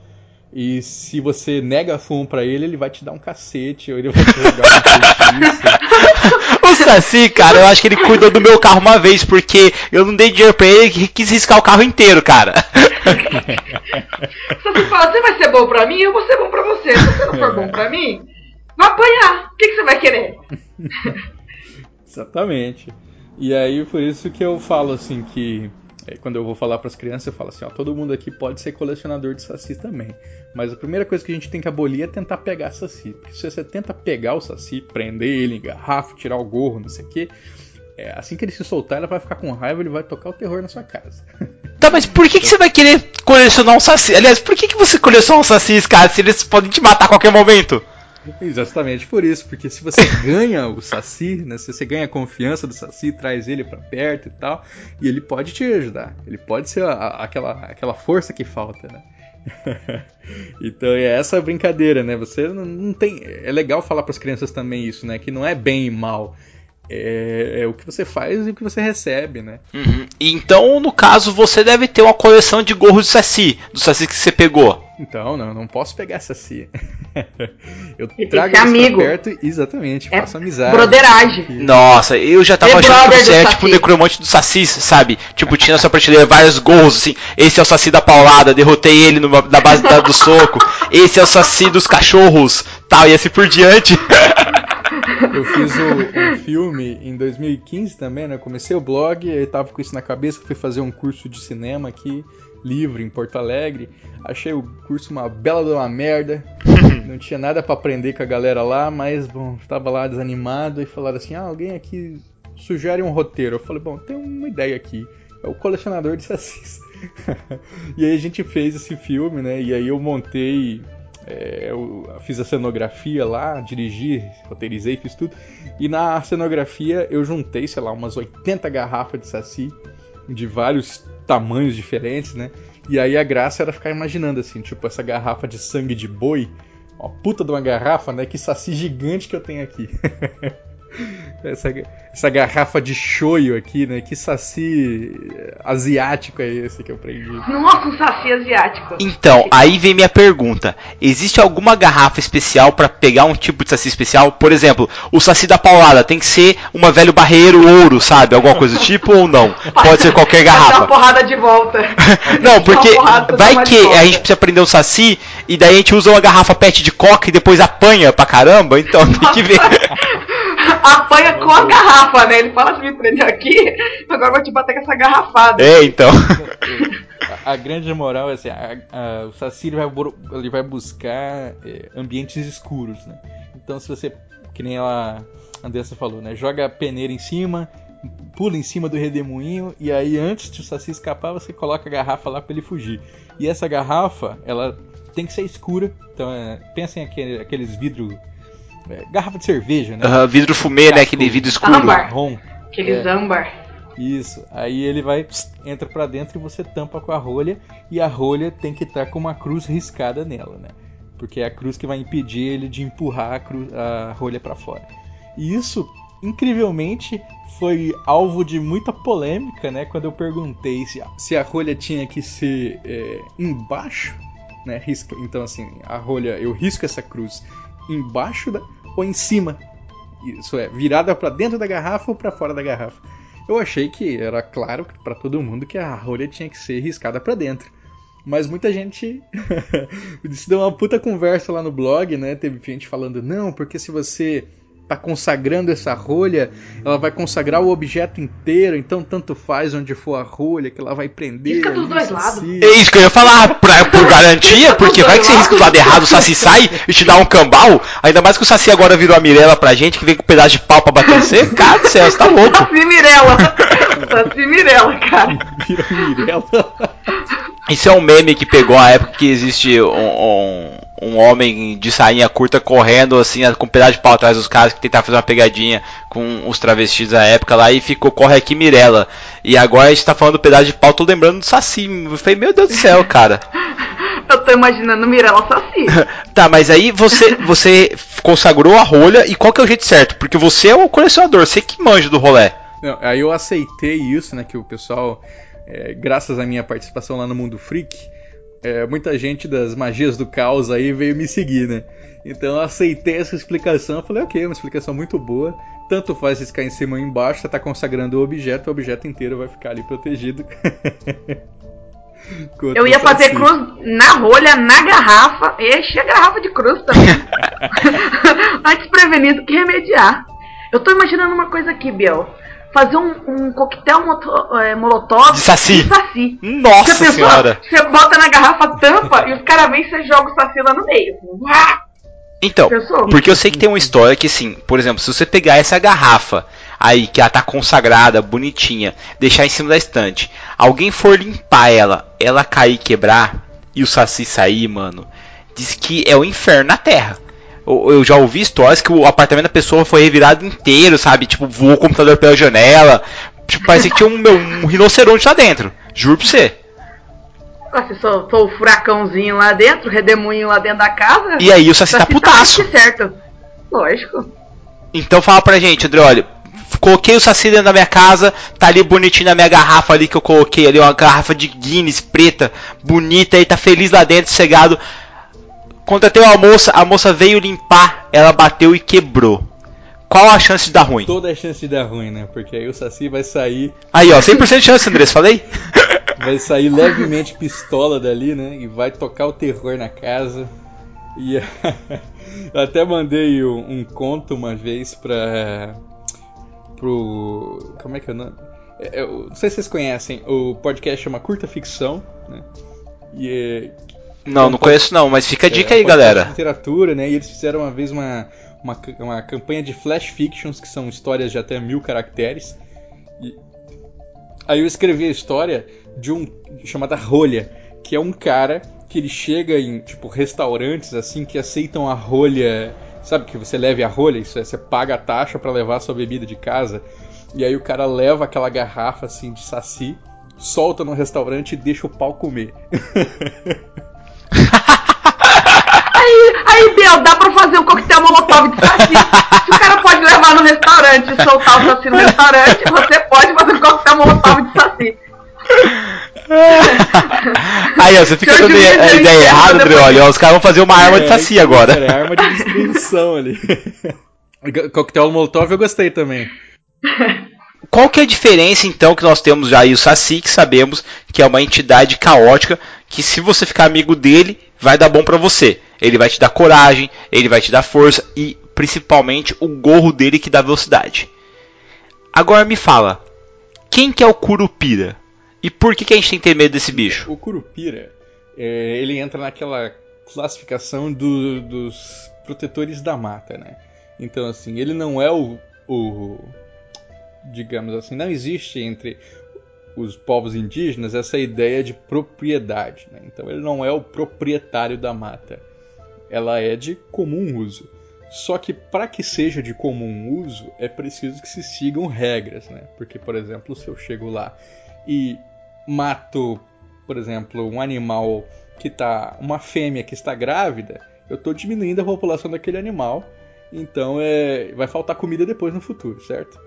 E se você nega fumo para ele, ele vai te dar um cacete, ou ele vai te jogar um feitiço. O Saci, cara, eu acho que ele cuidou do meu carro uma vez, porque eu não dei dinheiro pra ele e quis riscar o carro inteiro, cara. Se você fala, você vai ser bom pra mim, eu vou ser bom pra você. Se você não for bom pra mim, vai apanhar. O que, que você vai querer? Exatamente. E aí por isso que eu falo assim que é, quando eu vou falar para as crianças, eu falo assim, ó, todo mundo aqui pode ser colecionador de saci também. Mas a primeira coisa que a gente tem que abolir é tentar pegar saci. Porque se você tenta pegar o saci, prender ele em garrafa, tirar o gorro, não sei o quê, é, assim que ele se soltar, ela vai ficar com raiva, ele vai tocar o terror na sua casa. Tá, mas por que, que você vai querer colecionar um saci? Aliás, por que, que você coleciona um sacis, cara, se eles podem te matar a qualquer momento? Exatamente por isso, porque se você ganha o Saci, né, se você ganha a confiança do Saci, traz ele para perto e tal, e ele pode te ajudar. Ele pode ser a, a, aquela, aquela força que falta, né? então é essa brincadeira, né? Você não, tem. É legal falar para as crianças também isso, né? Que não é bem e mal. É, é, o que você faz e o que você recebe, né? Uhum. Então, no caso, você deve ter uma coleção de gorros de Saci, do Saci que você pegou. Então, não, não posso pegar Saci. eu Ele tem trago amigo. perto, exatamente, É faço amizade. broderagem. Nossa, eu já tava The achando que você era Saci. tipo o necromante do Saci, sabe? Tipo, tinha na sua prateleira vários gorros, assim. Esse é o Saci da paulada, derrotei ele numa- na base da- do soco. Esse é o Saci dos cachorros, tal, e assim por diante. Eu fiz o- um filme em 2015 também, né? Eu comecei o blog, eu tava com isso na cabeça, fui fazer um curso de cinema aqui, livre, em Porto Alegre. Achei o curso uma bela de uma merda. Não tinha nada pra aprender com a galera lá, mas, bom, tava lá desanimado e falaram assim: ah, alguém aqui sugere um roteiro. Eu falei: bom, tem uma ideia aqui. É o colecionador de sacis. e aí a gente fez esse filme, né? E aí eu montei é, eu fiz a cenografia lá, dirigi, roteirizei, fiz tudo. E na cenografia eu juntei, sei lá, umas 80 garrafas de saci, de vários tamanhos diferentes, né? E aí a graça era ficar imaginando assim, tipo, essa garrafa de sangue de boi, ó, puta de uma garrafa, né? Que saci gigante que eu tenho aqui. essa, essa garrafa de shoyu aqui, né? Que saci asiático é esse que eu aprendi? Nossa, um saci asiático. Então, aí vem minha pergunta. Existe alguma garrafa especial pra pegar um tipo de saci especial? Por exemplo, o saci da paulada tem que ser uma velho barreiro ouro, sabe? Alguma coisa do tipo ou não? Pode ser qualquer Vai dar uma garrafa. porrada de volta. Não, porque porrada, vai que a gente precisa aprender o saci e daí a gente usa uma garrafa pet de coca e depois apanha pra caramba, então tem que ver. Apanha com a garrafa, né? Ele fala, se me prendeu aqui, agora eu vou te bater com essa garrafada. É, então. A, grande moral é assim, a- a- o Saci ele vai, ele vai buscar é, ambientes escuros, né? Então se você, que nem a Andressa falou, né? Joga a peneira em cima, pula em cima do redemoinho e aí antes de o Saci escapar você coloca a garrafa lá para ele fugir. E essa garrafa, ela tem que ser escura, então é, pensem aquele, aqueles vidros, é, garrafa de cerveja, né? Aham, vidro fumê, né? Aquele vidro escuro. Âmbar. Marrom. Aqueles É. âmbar. Isso. Aí ele vai, pss, entra pra dentro e você tampa com a rolha. E a rolha tem que estar com uma cruz riscada nela, né? Porque é a cruz que vai impedir ele de empurrar a, cru- a rolha pra fora. E isso, incrivelmente, foi alvo de muita polêmica, né? Quando eu perguntei se a, se a rolha tinha que ser é, embaixo, né? Risca, então, assim, a rolha, eu risco essa cruz embaixo da, ou em cima. Isso é, virada pra dentro da garrafa ou pra fora da garrafa. Eu achei que era claro pra todo mundo que a rolha tinha que ser riscada pra dentro. Mas muita gente. Isso deu uma puta conversa lá no blog, né? Teve gente falando, não, porque se você tá consagrando essa rolha, ela vai consagrar o objeto inteiro, então tanto faz onde for a rolha, que ela vai prender. Risca dos dois saci. É isso que eu ia falar, pra, por garantia, porque vai que você risca do lado errado, o Saci sai e te dá um cambal. Ainda mais que o Saci agora virou a Mirella pra gente, que vem com um pedaço de pau pra bater você. Cara do céu, você tá louco. Saci Mirella. Saci Mirella, cara. Vira Mirella. Isso é um meme que pegou a época que existe um, um, um homem de sainha curta correndo assim, com um pedaço de pau atrás dos caras que tentavam fazer uma pegadinha com os travestis da época lá e ficou corre aqui Mirella. E agora a gente tá falando do pedaço de pau, tô lembrando do Saci. Eu falei, meu Deus do céu, cara. Eu tô imaginando Mirella Saci. tá, mas aí você, você consagrou a rolha e qual que é o jeito certo? Porque você é o colecionador, você que manja do rolê. Não, aí eu aceitei isso, né? Que o pessoal, é, graças à minha participação lá no Mundo Freak, é, muita gente das magias do caos aí veio me seguir, né? Então eu aceitei essa explicação, falei, ok, uma explicação muito boa. Tanto faz se ficar em cima ou embaixo, você tá consagrando o objeto, o objeto inteiro vai ficar ali protegido. Eu ia fazer cruz na rolha, na garrafa, e encher a garrafa de cruz também. Antes prevenir do que remediar. Eu tô imaginando uma coisa aqui, Biel. Fazer um, um coquetel moto, é, molotov de saci. de saci. Nossa você senhora! Você bota na garrafa tampa e os caras vêm e você joga o saci lá no meio. Uá! Então, Pensou? porque eu sei que tem uma história que, assim, por exemplo, se você pegar essa garrafa aí, que ela tá consagrada, bonitinha, deixar em cima da estante, alguém for limpar ela, ela cair e quebrar, e o saci sair, mano, diz que é o inferno na terra. Eu, já ouvi histórias que o apartamento da pessoa foi revirado inteiro, sabe? Tipo, voou o computador pela janela. Tipo, parecia que tinha um, meu, um rinoceronte lá dentro. Juro pra você. Você soltou o furacãozinho lá dentro, o redemoinho lá dentro da casa. E aí o Saci tá putaço. que certo. Lógico. Então fala pra gente, André, olha, coloquei o Saci dentro da minha casa, tá ali bonitinho na minha garrafa ali que eu coloquei ali, uma garrafa de Guinness preta, bonita, aí tá feliz lá dentro, cegado. Contratei uma moça, a moça veio limpar, ela bateu e quebrou. Qual a chance de dar ruim? Toda a chance de dar ruim, né? Porque aí o Saci vai sair. Aí, ó, 100% de chance, Andrés, falei? Vai sair levemente pistola dali, né? E vai tocar o terror na casa. E eu até mandei um, um conto uma vez pra. pro. Como é que é o nome? É, eu, não sei se vocês conhecem, o podcast chama Curta Ficção, né? E é, Não, não conheço não, mas fica a dica é, aí, de galera. literatura, né? E eles fizeram uma vez uma, uma, uma campanha de flash fictions, que são histórias de até mil caracteres. E aí eu escrevi a história de um chamada Rolha, que é um cara que ele chega em tipo restaurantes assim que aceitam a rolha, sabe que você leve a rolha, isso é, você paga a taxa para levar a sua bebida de casa. E aí o cara leva aquela garrafa assim de saci, solta no restaurante e deixa o pau comer. Aí, aí, Biel, dá pra fazer um coquetel molotov de saci. Se o cara pode levar no restaurante e soltar o saci no restaurante, você pode fazer um coquetel molotov de saci. Aí, ó, você fica dando a ideia errada, André. depois Olha, ó, os caras vão fazer uma arma de É, saci agora. É arma de destruição ali. Coquetel Molotov eu gostei também. Qual que é a diferença então que nós temos já aí o Saci, que sabemos que é uma entidade caótica, que se você ficar amigo dele, vai dar bom pra você. Ele vai te dar coragem, ele vai te dar força e principalmente o gorro dele que dá velocidade. Agora me fala, quem que é o Curupira? E por que, que a gente tem que ter medo desse bicho? O Curupira, é, ele entra naquela classificação do- dos protetores da mata, né? Então, assim, ele não é o, o- Digamos assim, não existe entre os povos indígenas essa ideia de propriedade, né? Então, ele não é o proprietário da mata. Ela é de comum uso. Só que para que seja de comum uso, é preciso que se sigam regras, né? Porque, por exemplo, se eu chego lá e mato, por exemplo, um animal que tá. uma fêmea que está grávida, eu estou diminuindo a população daquele animal. Então é, vai faltar comida depois no futuro, certo?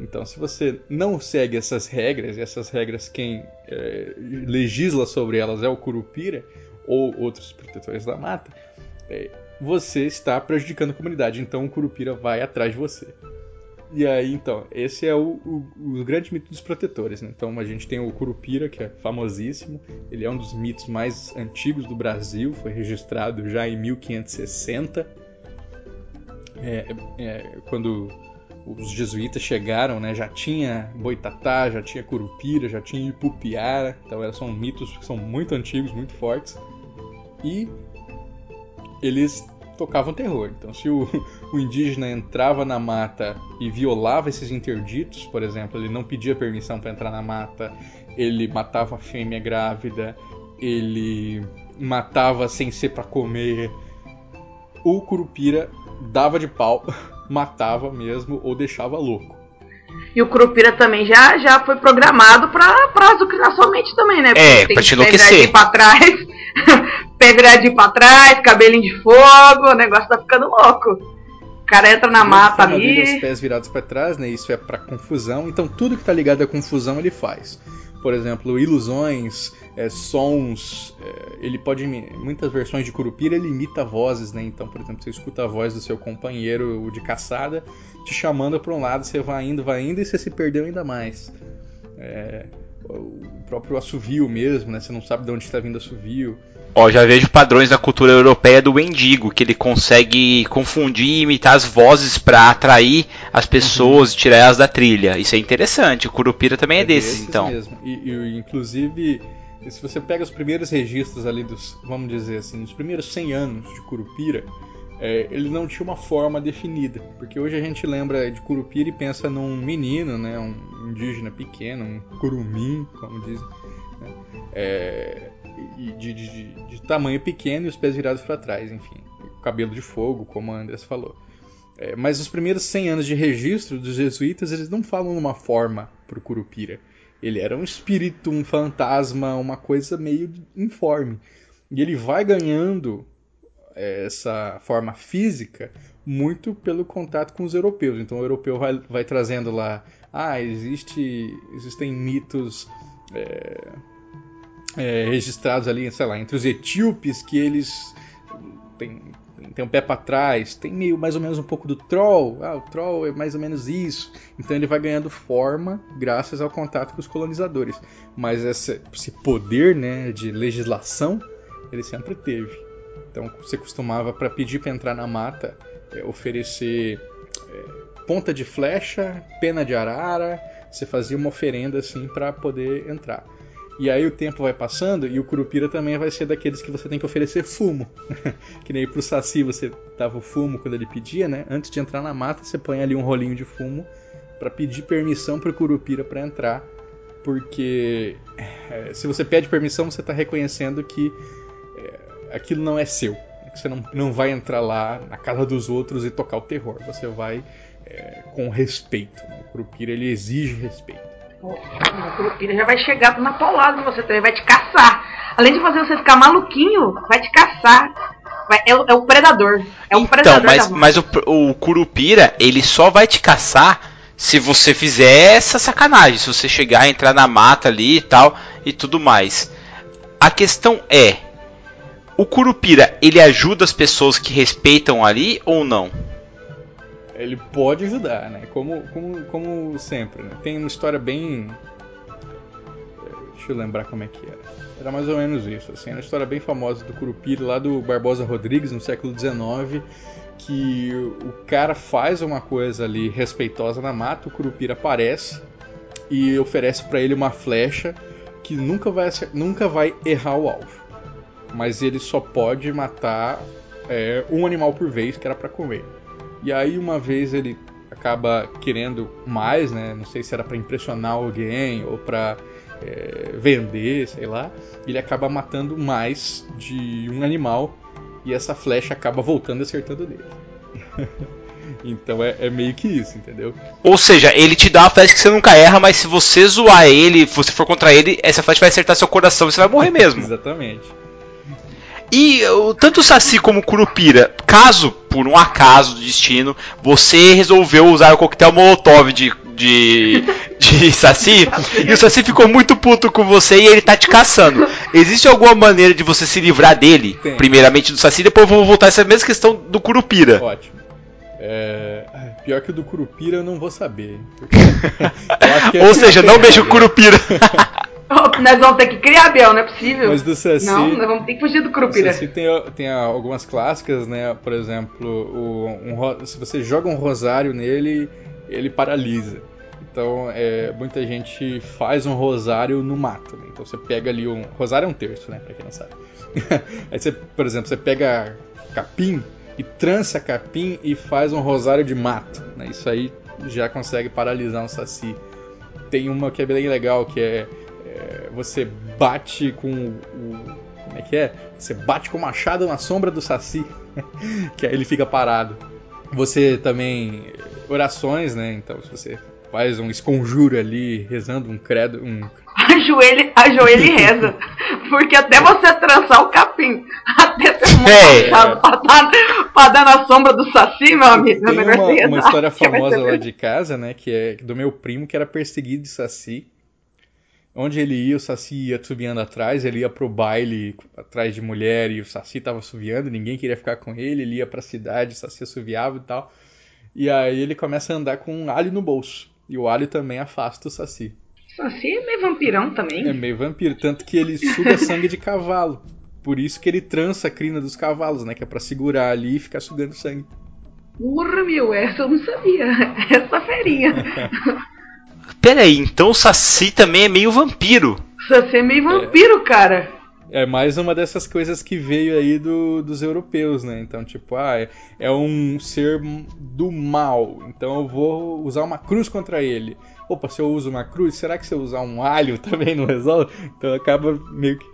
Então, se você não segue essas regras, e essas regras quem é, legisla sobre elas é o Curupira ou outros protetores da mata, você está prejudicando a comunidade. Então, o Curupira vai atrás de você. E aí, então, esse é o, o, o grande mito dos protetores. Né? Então, a gente tem o Curupira, que é famosíssimo. Ele é um dos mitos mais antigos do Brasil. Foi registrado já em 1560. É, é, quando os jesuítas chegaram, né, já tinha Boitatá, já tinha Curupira, já tinha Ipupiara. Então, são mitos que são muito antigos, muito fortes. E eles tocavam terror. Então, se o, o, indígena entrava na mata e violava esses interditos, por exemplo, ele não pedia permissão para entrar na mata, ele matava a fêmea grávida, ele matava sem ser para comer, o curupira dava de pau, matava mesmo ou deixava louco. E o Curupira também já, já foi programado pra, pra azucrinar sua mente também, né? É, pra te enlouquecer. Pra trás, pé viradinho pra trás, cabelinho de fogo, o negócio tá ficando louco. O cara entra na mata ali. Os pés virados para trás, né? Isso é para confusão. Então tudo que tá ligado à confusão ele faz. Por exemplo, ilusões, é, sons. É, ele pode. Muitas versões de Curupira ele imita vozes, né? Então, por exemplo, você escuta a voz do seu companheiro de caçada te chamando para um lado, você vai indo, vai indo e você se perdeu ainda mais. É, o próprio assovio mesmo, né? Você não sabe de onde está vindo assovio. Ó, já vejo padrões na cultura europeia do Wendigo, que ele consegue confundir e imitar as vozes para atrair as pessoas e tirar elas da trilha. Isso é interessante. O Curupira também é, é desses, então. Mesmo. E, e, inclusive, se você pega os primeiros registros ali dos, vamos dizer assim, os primeiros 100 anos de Curupira, é, ele não tinha uma forma definida. Porque hoje a gente lembra de Curupira e pensa num menino, né, um indígena pequeno, um curumim, como dizem. Né, é, de, de, de, tamanho pequeno e os pés virados para trás, enfim. Cabelo de fogo, como a Andrés falou. É, mas os primeiros 100 anos de registro dos jesuítas, eles não falam numa forma para o Curupira. Ele era um espírito, um fantasma, uma coisa meio informe. E ele vai ganhando essa forma física muito pelo contato com os europeus. Então o europeu vai, vai trazendo lá, ah, existe, existem mitos é, é, registrados ali, sei lá, entre os etíopes que eles têm, têm um pé para trás, tem meio mais ou menos um pouco do troll, ah, o troll é mais ou menos isso. Então ele vai ganhando forma graças ao contato com os colonizadores. Mas esse, esse poder né, de legislação ele sempre teve. Então você costumava, para pedir para entrar na mata, é, oferecer é, ponta de flecha, pena de arara, você fazia uma oferenda assim para poder entrar. E aí o tempo vai passando e o Curupira também vai ser daqueles que você tem que oferecer fumo. que nem pro Saci você dava o fumo quando ele pedia, né? Antes de entrar na mata, você põe ali um rolinho de fumo para pedir permissão pro Curupira para entrar. Porque é, se você pede permissão, você está reconhecendo que aquilo não é seu. Você não, não vai entrar lá na casa dos outros e tocar o terror. Você vai é, com respeito. Né? O Curupira ele exige respeito. O Curupira já vai chegar na paulada em você também, vai te caçar. Além de fazer você ficar maluquinho, vai te caçar. Vai, é, é, o predador. É o então, predador. Mas, mas o, o Curupira, ele só vai te caçar se você fizer essa sacanagem. Se você chegar, entrar na mata ali e tal e tudo mais. A questão é: o Curupira, ele ajuda as pessoas que respeitam ali ou não? ele pode ajudar, né? Como, como, como sempre, né? Tem uma história bem. Deixa eu lembrar como é que era. Era mais ou menos isso, assim, era uma história bem famosa do Curupira, lá do Barbosa Rodrigues, no século XIX, que o cara faz uma coisa ali respeitosa na mata, o Curupira aparece e oferece para ele uma flecha que nunca vai, nunca vai errar o alvo. Mas ele só pode matar é, um animal por vez que era para comer. E aí uma vez ele acaba querendo mais, né? Não sei se era para impressionar alguém ou para é, vender, sei lá. Ele acaba matando mais de um animal e essa flecha acaba voltando acertando nele. então é, é, meio que isso, entendeu? Ou seja, ele te dá uma flecha que você nunca erra, mas se você zoar ele, se você for contra ele, essa flecha vai acertar seu coração e você vai morrer mesmo. Exatamente. E tanto o Saci como o Curupira, caso por um acaso do destino você resolveu usar o coquetel Molotov de, de, de Saci e o Saci ficou muito puto com você e ele tá te caçando. Existe alguma maneira de você se livrar dele? Tem. Primeiramente do Saci, depois eu vou voltar a essa mesma questão do Curupira. Ótimo. É... Pior que o do Curupira eu não vou saber. Ou seja, não beijo o Curupira. nós vamos ter que criar, Biel, não é possível. Mas do Saci, não, nós vamos ter que fugir do Curupira. Saci tem, tem algumas clássicas, né? Por exemplo, o, um, se você joga um rosário nele, ele paralisa. Então, é, muita gente faz um rosário no mato. Né? Então, você pega ali um. Rosário é um terço, né? Pra quem não sabe. Aí, você, por exemplo, você pega capim e trança capim e faz um rosário de mato. Né? Isso aí já consegue paralisar um saci. Tem uma que é bem legal, que é é, você bate com o. Como é que é? Você bate com o machado na sombra do Saci, que aí ele fica parado. Você também. Orações, né? Então, se você faz um esconjuro ali, rezando um credo. Um... Ajoelhe, ajoelhe e reza. Porque até você trançar o capim, tomou É. um machado pra dar, pra dar na sombra do Saci, meu amigo. Tem O negócio uma, uma história famosa lá de casa, né? Que é do meu primo, que era perseguido de Saci. Onde ele ia, o Saci ia subiando atrás, ele ia pro baile atrás de mulher e o Saci tava assoviando, ninguém queria ficar com ele, ele ia pra cidade, o Saci assoviava e tal. E aí ele começa a andar com um alho no bolso. E o alho também afasta o Saci. Saci é meio vampirão também. É meio vampiro, tanto que ele suga sangue de cavalo. Por isso que ele trança a crina dos cavalos, né? Que é pra segurar ali e ficar sugando sangue. Porra, meu, essa eu não sabia. Essa ferinha. Pera aí, então o Saci também é meio vampiro. Saci é meio vampiro, cara. É mais uma dessas coisas que veio aí do- dos europeus, né? Então, tipo, ah, é, é um ser do mal, então eu vou usar uma cruz contra ele. Opa, se eu uso uma cruz, será que se eu usar um alho também não resolve? Então acaba meio que.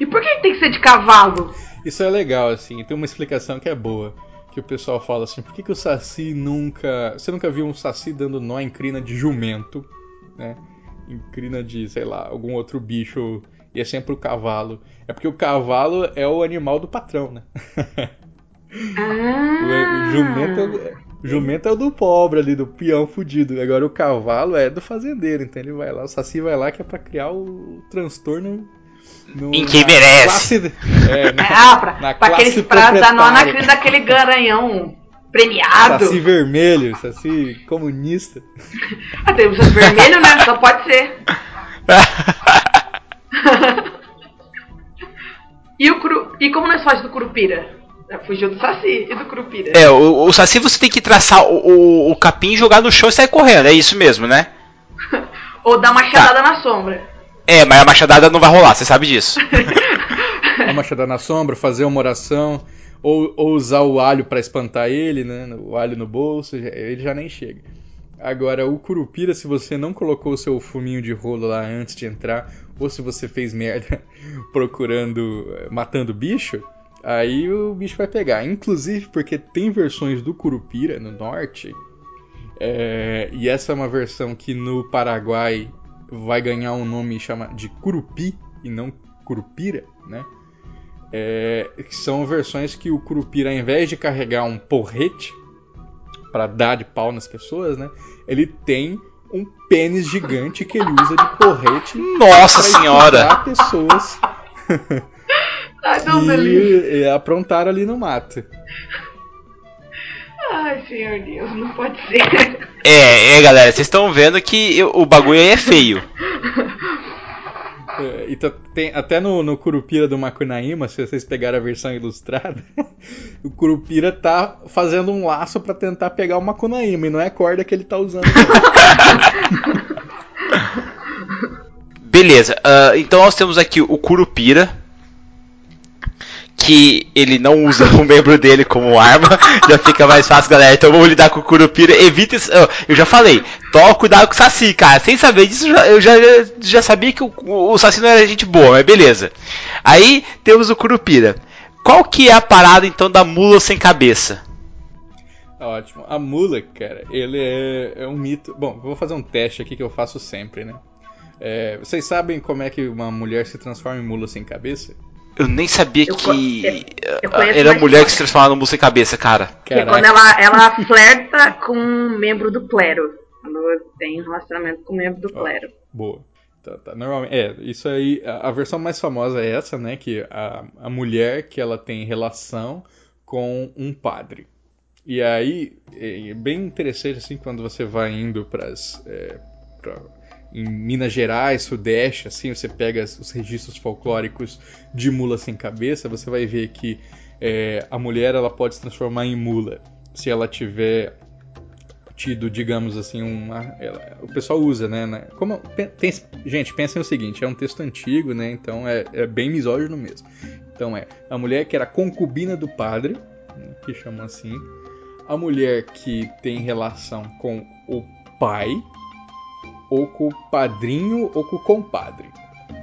E por que tem que ser de cavalo? Isso é legal, assim, tem uma explicação que é boa. Que o pessoal fala assim, por que, que o Saci nunca. Você nunca viu um Saci dando nó em crina de jumento, né? Em crina de, sei lá, algum outro bicho. E é sempre o cavalo. É porque o cavalo é o animal do patrão, né? Ah, O jumento, é o jumento é o do pobre ali, do peão fudido. Agora o cavalo é do fazendeiro, então ele vai lá, o Saci vai lá que é pra criar o transtorno no, Em quem merece. Classe, é, na, Ah, pra, na pra, aqueles, classe pra dar nó na proprietária. crina daquele garanhão premiado. Saci vermelho, Saci comunista. Ah, tem o Saci vermelho, né? Só pode ser. E, o curu... e como nós faz do Curupira? Fugiu do Saci e do Curupira. É, o, o Saci você tem que traçar o, o, o capim, jogar no chão e sair correndo. É isso mesmo, né? Ou dar machadada Tá. na sombra. É, mas a machadada não vai rolar, você sabe disso. Uma machadada na sombra, fazer uma oração, ou, ou usar o alho pra espantar ele, né? O alho no bolso, ele já nem chega. Agora, o Curupira, se você não colocou o seu fuminho de rolo lá antes de entrar, ou se você fez merda procurando, eh, matando bicho, aí o bicho vai pegar. Inclusive porque tem versões do Curupira no norte, é, e essa é uma versão que no Paraguai vai ganhar um nome chama de Curupi e não Curupira, né? É, que são versões que o Curupira, ao invés de carregar um porrete para dar de pau nas pessoas, né? Ele tem um pênis gigante que ele usa de porrete Nossa pra senhora! pessoas Ai, não, delícia. que eh, aprontaram ali no mato. Ai, senhor Deus, não pode ser. É, é, galera, vocês estão vendo que eu- o bagulho aí é feio. É, e tá- tem, até no, no Curupira do Macunaíma, se vocês pegarem a versão ilustrada, o Curupira tá fazendo um laço pra tentar pegar o Macunaíma, e não é corda que ele tá usando. Beleza, ah, então nós temos aqui o Curupira, que ele não usa o membro dele como arma, já fica mais fácil, galera. Então vamos lidar com o Curupira. Evita isso. Eu já falei, toma cuidado com o Saci, cara. Sem saber disso, eu já, já sabia que o, o Saci não era gente boa, mas beleza. Aí temos o Curupira. Qual que é a parada então da mula sem cabeça? Ótimo. A mula, cara, ele é, é um mito. Bom, vou fazer um teste aqui que eu faço sempre, né? É, vocês sabem como é que uma mulher se transforma em mula sem cabeça? Eu nem sabia Eu que eu- eu ah, conheço era mulher que se transformava numa mula sem cabeça, cara. Que é quando ela, ela flerta com um membro do clero. Quando tem um relacionamento com um membro do clero. Boa. Tá, tá. Normalmente, é, isso aí, a, a versão mais famosa é essa, né? Que a, a mulher que ela tem relação com um padre. E aí, é bem interessante assim quando você vai indo para em Minas Gerais, Sudeste, assim, você pega os registros folclóricos de mula sem cabeça, você vai ver que é, a mulher ela pode se transformar em mula se ela tiver tido, digamos assim, uma. ela- o pessoal usa, né? né? Como, tem- gente, pensem o seguinte: é um texto antigo, né? Então é, é bem misógino mesmo. Então é a mulher que era concubina do padre, que chamam assim, a mulher que tem relação com o pai, ou com o padrinho, ou com o compadre.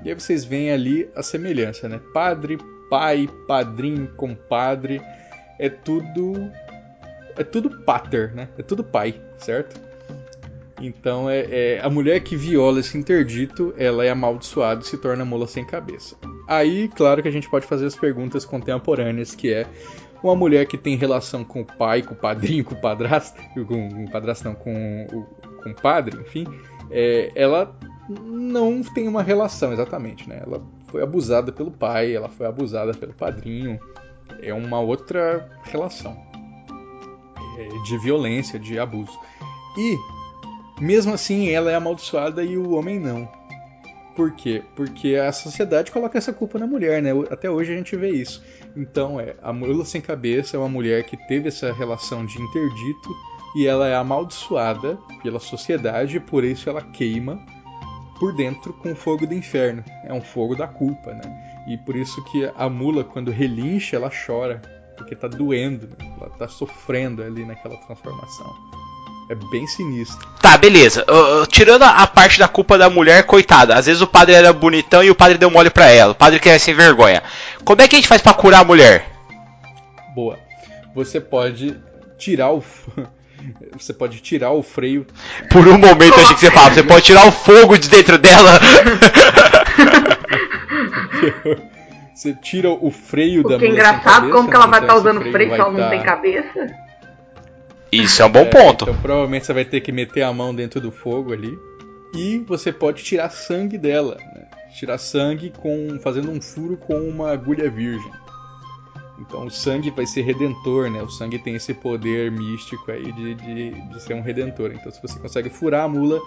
E aí vocês veem ali a semelhança, né? Padre, pai, padrinho, compadre, é tudo é tudo pater, né? É tudo pai, certo? Então é, é- a mulher que viola esse interdito, ela é amaldiçoada e se torna mula sem cabeça. Aí, claro que a gente pode fazer as perguntas contemporâneas, que é uma mulher que tem relação com o pai, com o padrinho, com o padrasto, com, com o padrasto não, com o, com o padre, enfim, é, ela não tem uma relação exatamente, né? Ela foi abusada pelo pai, ela foi abusada pelo padrinho, é uma outra relação é, de violência, de abuso. E mesmo assim ela é amaldiçoada e o homem não. Por quê? Porque a sociedade coloca essa culpa na mulher, né? Até hoje a gente vê isso. Então é, a mula sem cabeça é uma mulher que teve essa relação de interdito e ela é amaldiçoada pela sociedade e por isso ela queima por dentro com o fogo do inferno. É um fogo da culpa, né? E por isso que a mula, quando relincha, ela chora, porque tá doendo, né? ela tá sofrendo ali naquela transformação. É bem sinistro. Tá, beleza. Uh, tirando a parte da culpa da mulher, coitada. Às vezes o padre era bonitão e o padre deu mole pra ela. O padre quer sem vergonha. Como é que a gente faz para curar a mulher? Boa. Você pode tirar o. Você pode tirar o freio. Por um momento eu achei que você falava, você pode tirar o fogo de dentro dela. você tira o freio Porque da é mulher. engraçado sem como que ela vai estar Então usando esse freio se ela não tá- tem cabeça? Isso é um bom É, ponto. Então provavelmente você vai ter que meter a mão dentro do fogo ali. E você pode tirar sangue dela. né? Tirar sangue com fazendo um furo com uma agulha virgem. Então o sangue vai ser redentor, né? O sangue tem esse poder místico aí de, de, de ser um redentor. Então se você consegue furar a mula,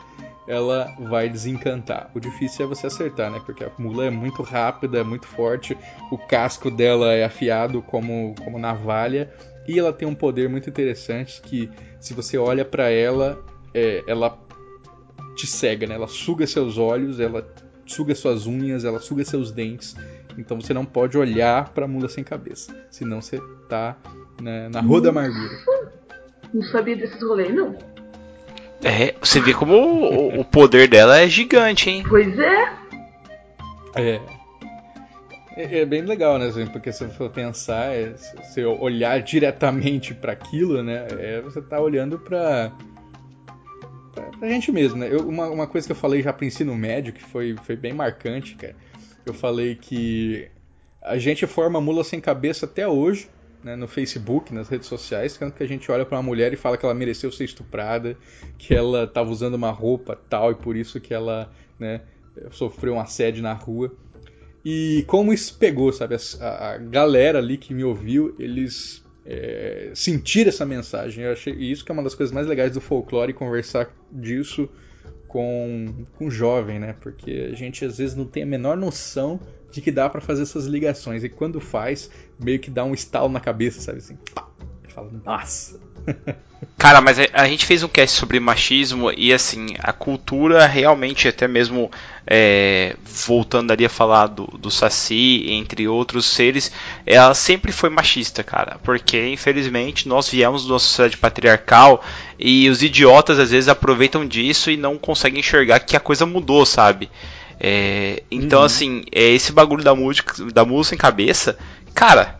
ela vai desencantar. O difícil é você acertar, né? Porque a mula é muito rápida, é muito forte. O casco dela é afiado como, como navalha. E ela tem um poder muito interessante que se você olha pra ela, é, ela te cega, né? Ela suga seus olhos, ela suga suas unhas, ela suga seus dentes. Então você não pode olhar pra mula sem cabeça, senão você tá né, na rua da amargura. Não sabia desses rolês, não. É, você vê como o, o poder dela é gigante, hein? Pois é. É. É, é bem legal, né? Porque se você for pensar, é, se você olhar diretamente pra aquilo, né? É, você tá olhando pra, pra, pra gente mesmo, né? Eu- uma, uma coisa que eu falei já pro ensino médio, que foi, foi bem marcante, cara. Eu falei que a gente forma mula sem cabeça até hoje, né, no Facebook, nas redes sociais, quando que a gente olha pra uma mulher e fala que ela mereceu ser estuprada, que ela tava usando uma roupa tal e por isso que ela, né, sofreu um assédio na rua. E como isso pegou, sabe? A, a galera ali que me ouviu, eles é, sentiram essa mensagem. Eu achei isso que é uma das coisas mais legais do folclore, conversar disso com, com jovem, né? Porque a gente às vezes não tem a menor noção de que dá pra fazer essas ligações. E quando faz, meio que dá um estalo na cabeça, sabe? Assim, pá! Fala, nossa! Cara, mas a, gente fez um cast sobre machismo e assim, a cultura realmente, até mesmo é, voltando ali a falar do, do Saci, entre outros seres, ela sempre foi machista, cara. Porque infelizmente nós viemos de uma sociedade patriarcal e os idiotas às vezes aproveitam disso e não conseguem enxergar que a coisa mudou, sabe? É, então, assim, é, esse bagulho da música, da música sem cabeça, cara,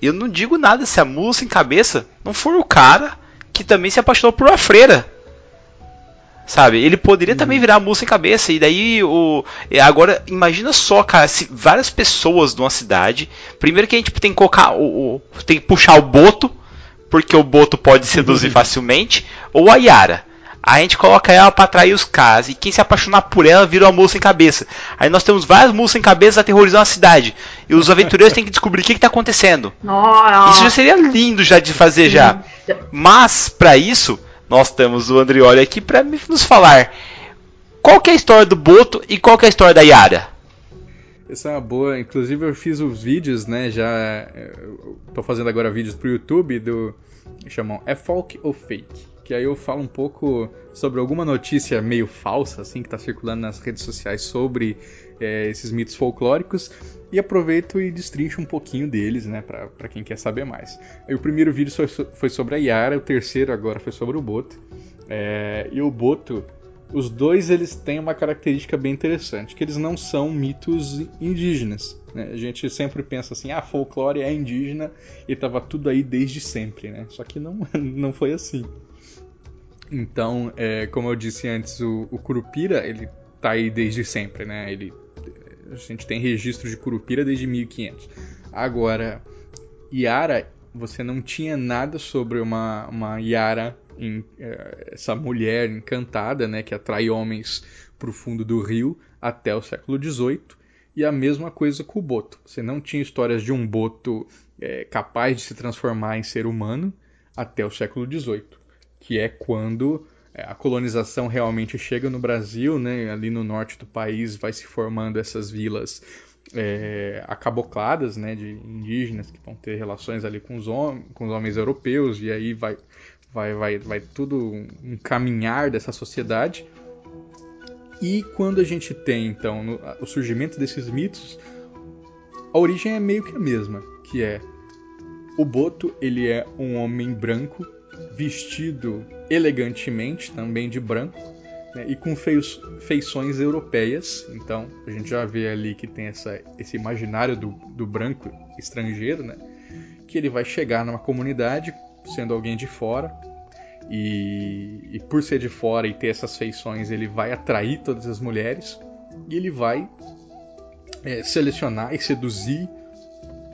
eu não digo nada se a mula sem cabeça não for o cara que também se apaixonou por uma freira. Sabe? Ele poderia também virar a mula sem cabeça. E daí o. e Agora, imagina só, cara, se várias pessoas numa cidade. Primeiro que a gente tem que colocar o. o- tem que puxar o boto, porque o boto pode seduzir facilmente, ou a Yara. A gente coloca ela pra atrair os caras. E quem se apaixonar por ela vira uma mula sem cabeça. Aí nós temos várias mulas sem cabeça aterrorizando a cidade. E os aventureiros têm que descobrir o que, que tá acontecendo. Nossa. Isso já seria lindo já de fazer já. Mas para isso, nós temos o Andrioli aqui para nos falar qual que é a história do Boto e qual que é a história da Yara. Essa é uma boa. Inclusive eu fiz os vídeos, né? Já. Eu tô fazendo agora vídeos pro YouTube do. chamam É Folk ou Fake? Que aí eu falo um pouco sobre alguma notícia meio falsa, assim, que tá circulando nas redes sociais sobre é, esses mitos folclóricos. E aproveito e destrincho um pouquinho deles, né? Pra quem quer saber mais. O primeiro vídeo foi sobre a Yara, o terceiro agora foi sobre o Boto. É, e o Boto, os dois eles têm uma característica bem interessante, que eles não são mitos indígenas. né? A gente sempre pensa assim, ah, folclore é indígena e estava tudo aí desde sempre, né? Só que não, não foi assim. Então, é, como eu disse antes, o, o Curupira, ele tá aí desde sempre, né? Ele a gente tem registro de Curupira desde 1500. Agora, Yara, você não tinha nada sobre uma, uma Yara, em, eh, essa mulher encantada, né, que atrai homens para o fundo do rio até o século XVIII. E a mesma coisa com o Boto. Você não tinha histórias de um Boto é, capaz de se transformar em ser humano até o século XVIII, que é quando é, a colonização realmente chega no Brasil, né? ali no norte do país vai se formando essas vilas é, acabocladas né? de indígenas que vão ter relações ali com os, hom com os homens europeus, e aí vai, vai, vai, vai tudo um caminhar dessa sociedade. E quando a gente tem então no, o surgimento desses mitos, a origem é meio que a mesma, que é o Boto, ele é um homem branco, vestido elegantemente, também de branco, né, e com feições europeias. Então, a gente já vê ali que tem essa, esse imaginário do, do branco estrangeiro, né, que ele vai chegar numa comunidade sendo alguém de fora, e, e, por ser de fora e ter essas feições, ele vai atrair todas as mulheres e ele vai é, selecionar e seduzir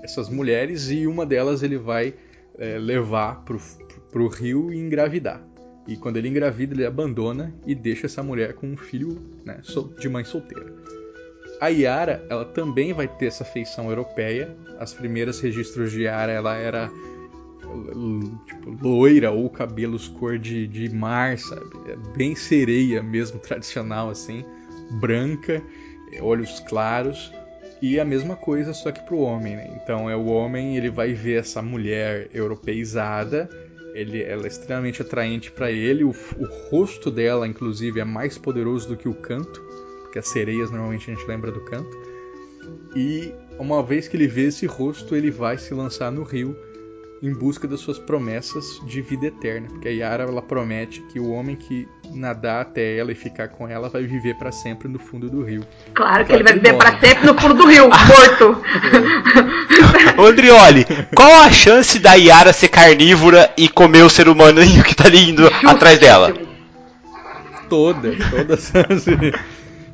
essas mulheres e uma delas ele vai é, levar para o rio e engravidar. E quando ele engravida, ele abandona e deixa essa mulher com um filho né, de mãe solteira. A Yara, ela também vai ter essa feição europeia. As primeiras registros de Yara, ela era tipo, loira ou cabelos cor de, de mar, sabe? É bem sereia mesmo, tradicional assim, branca, olhos claros. E a mesma coisa, só que pro homem, né? Então é o homem, ele vai ver essa mulher europeizada, ele, ela é extremamente atraente para ele, o, o rosto dela, inclusive, é mais poderoso do que o canto, porque as sereias normalmente a gente lembra do canto. E uma vez que ele vê esse rosto, ele vai se lançar no rio em busca das suas promessas de vida eterna. Porque a Yara ela promete que o homem que nadar até ela e ficar com ela vai viver para sempre no fundo do rio. Claro que ele vai viver para sempre no fundo do rio, morto. É. Andrioli, qual a chance da Yara ser carnívora e comer o ser humano que tá ali indo atrás dela? Toda, todas.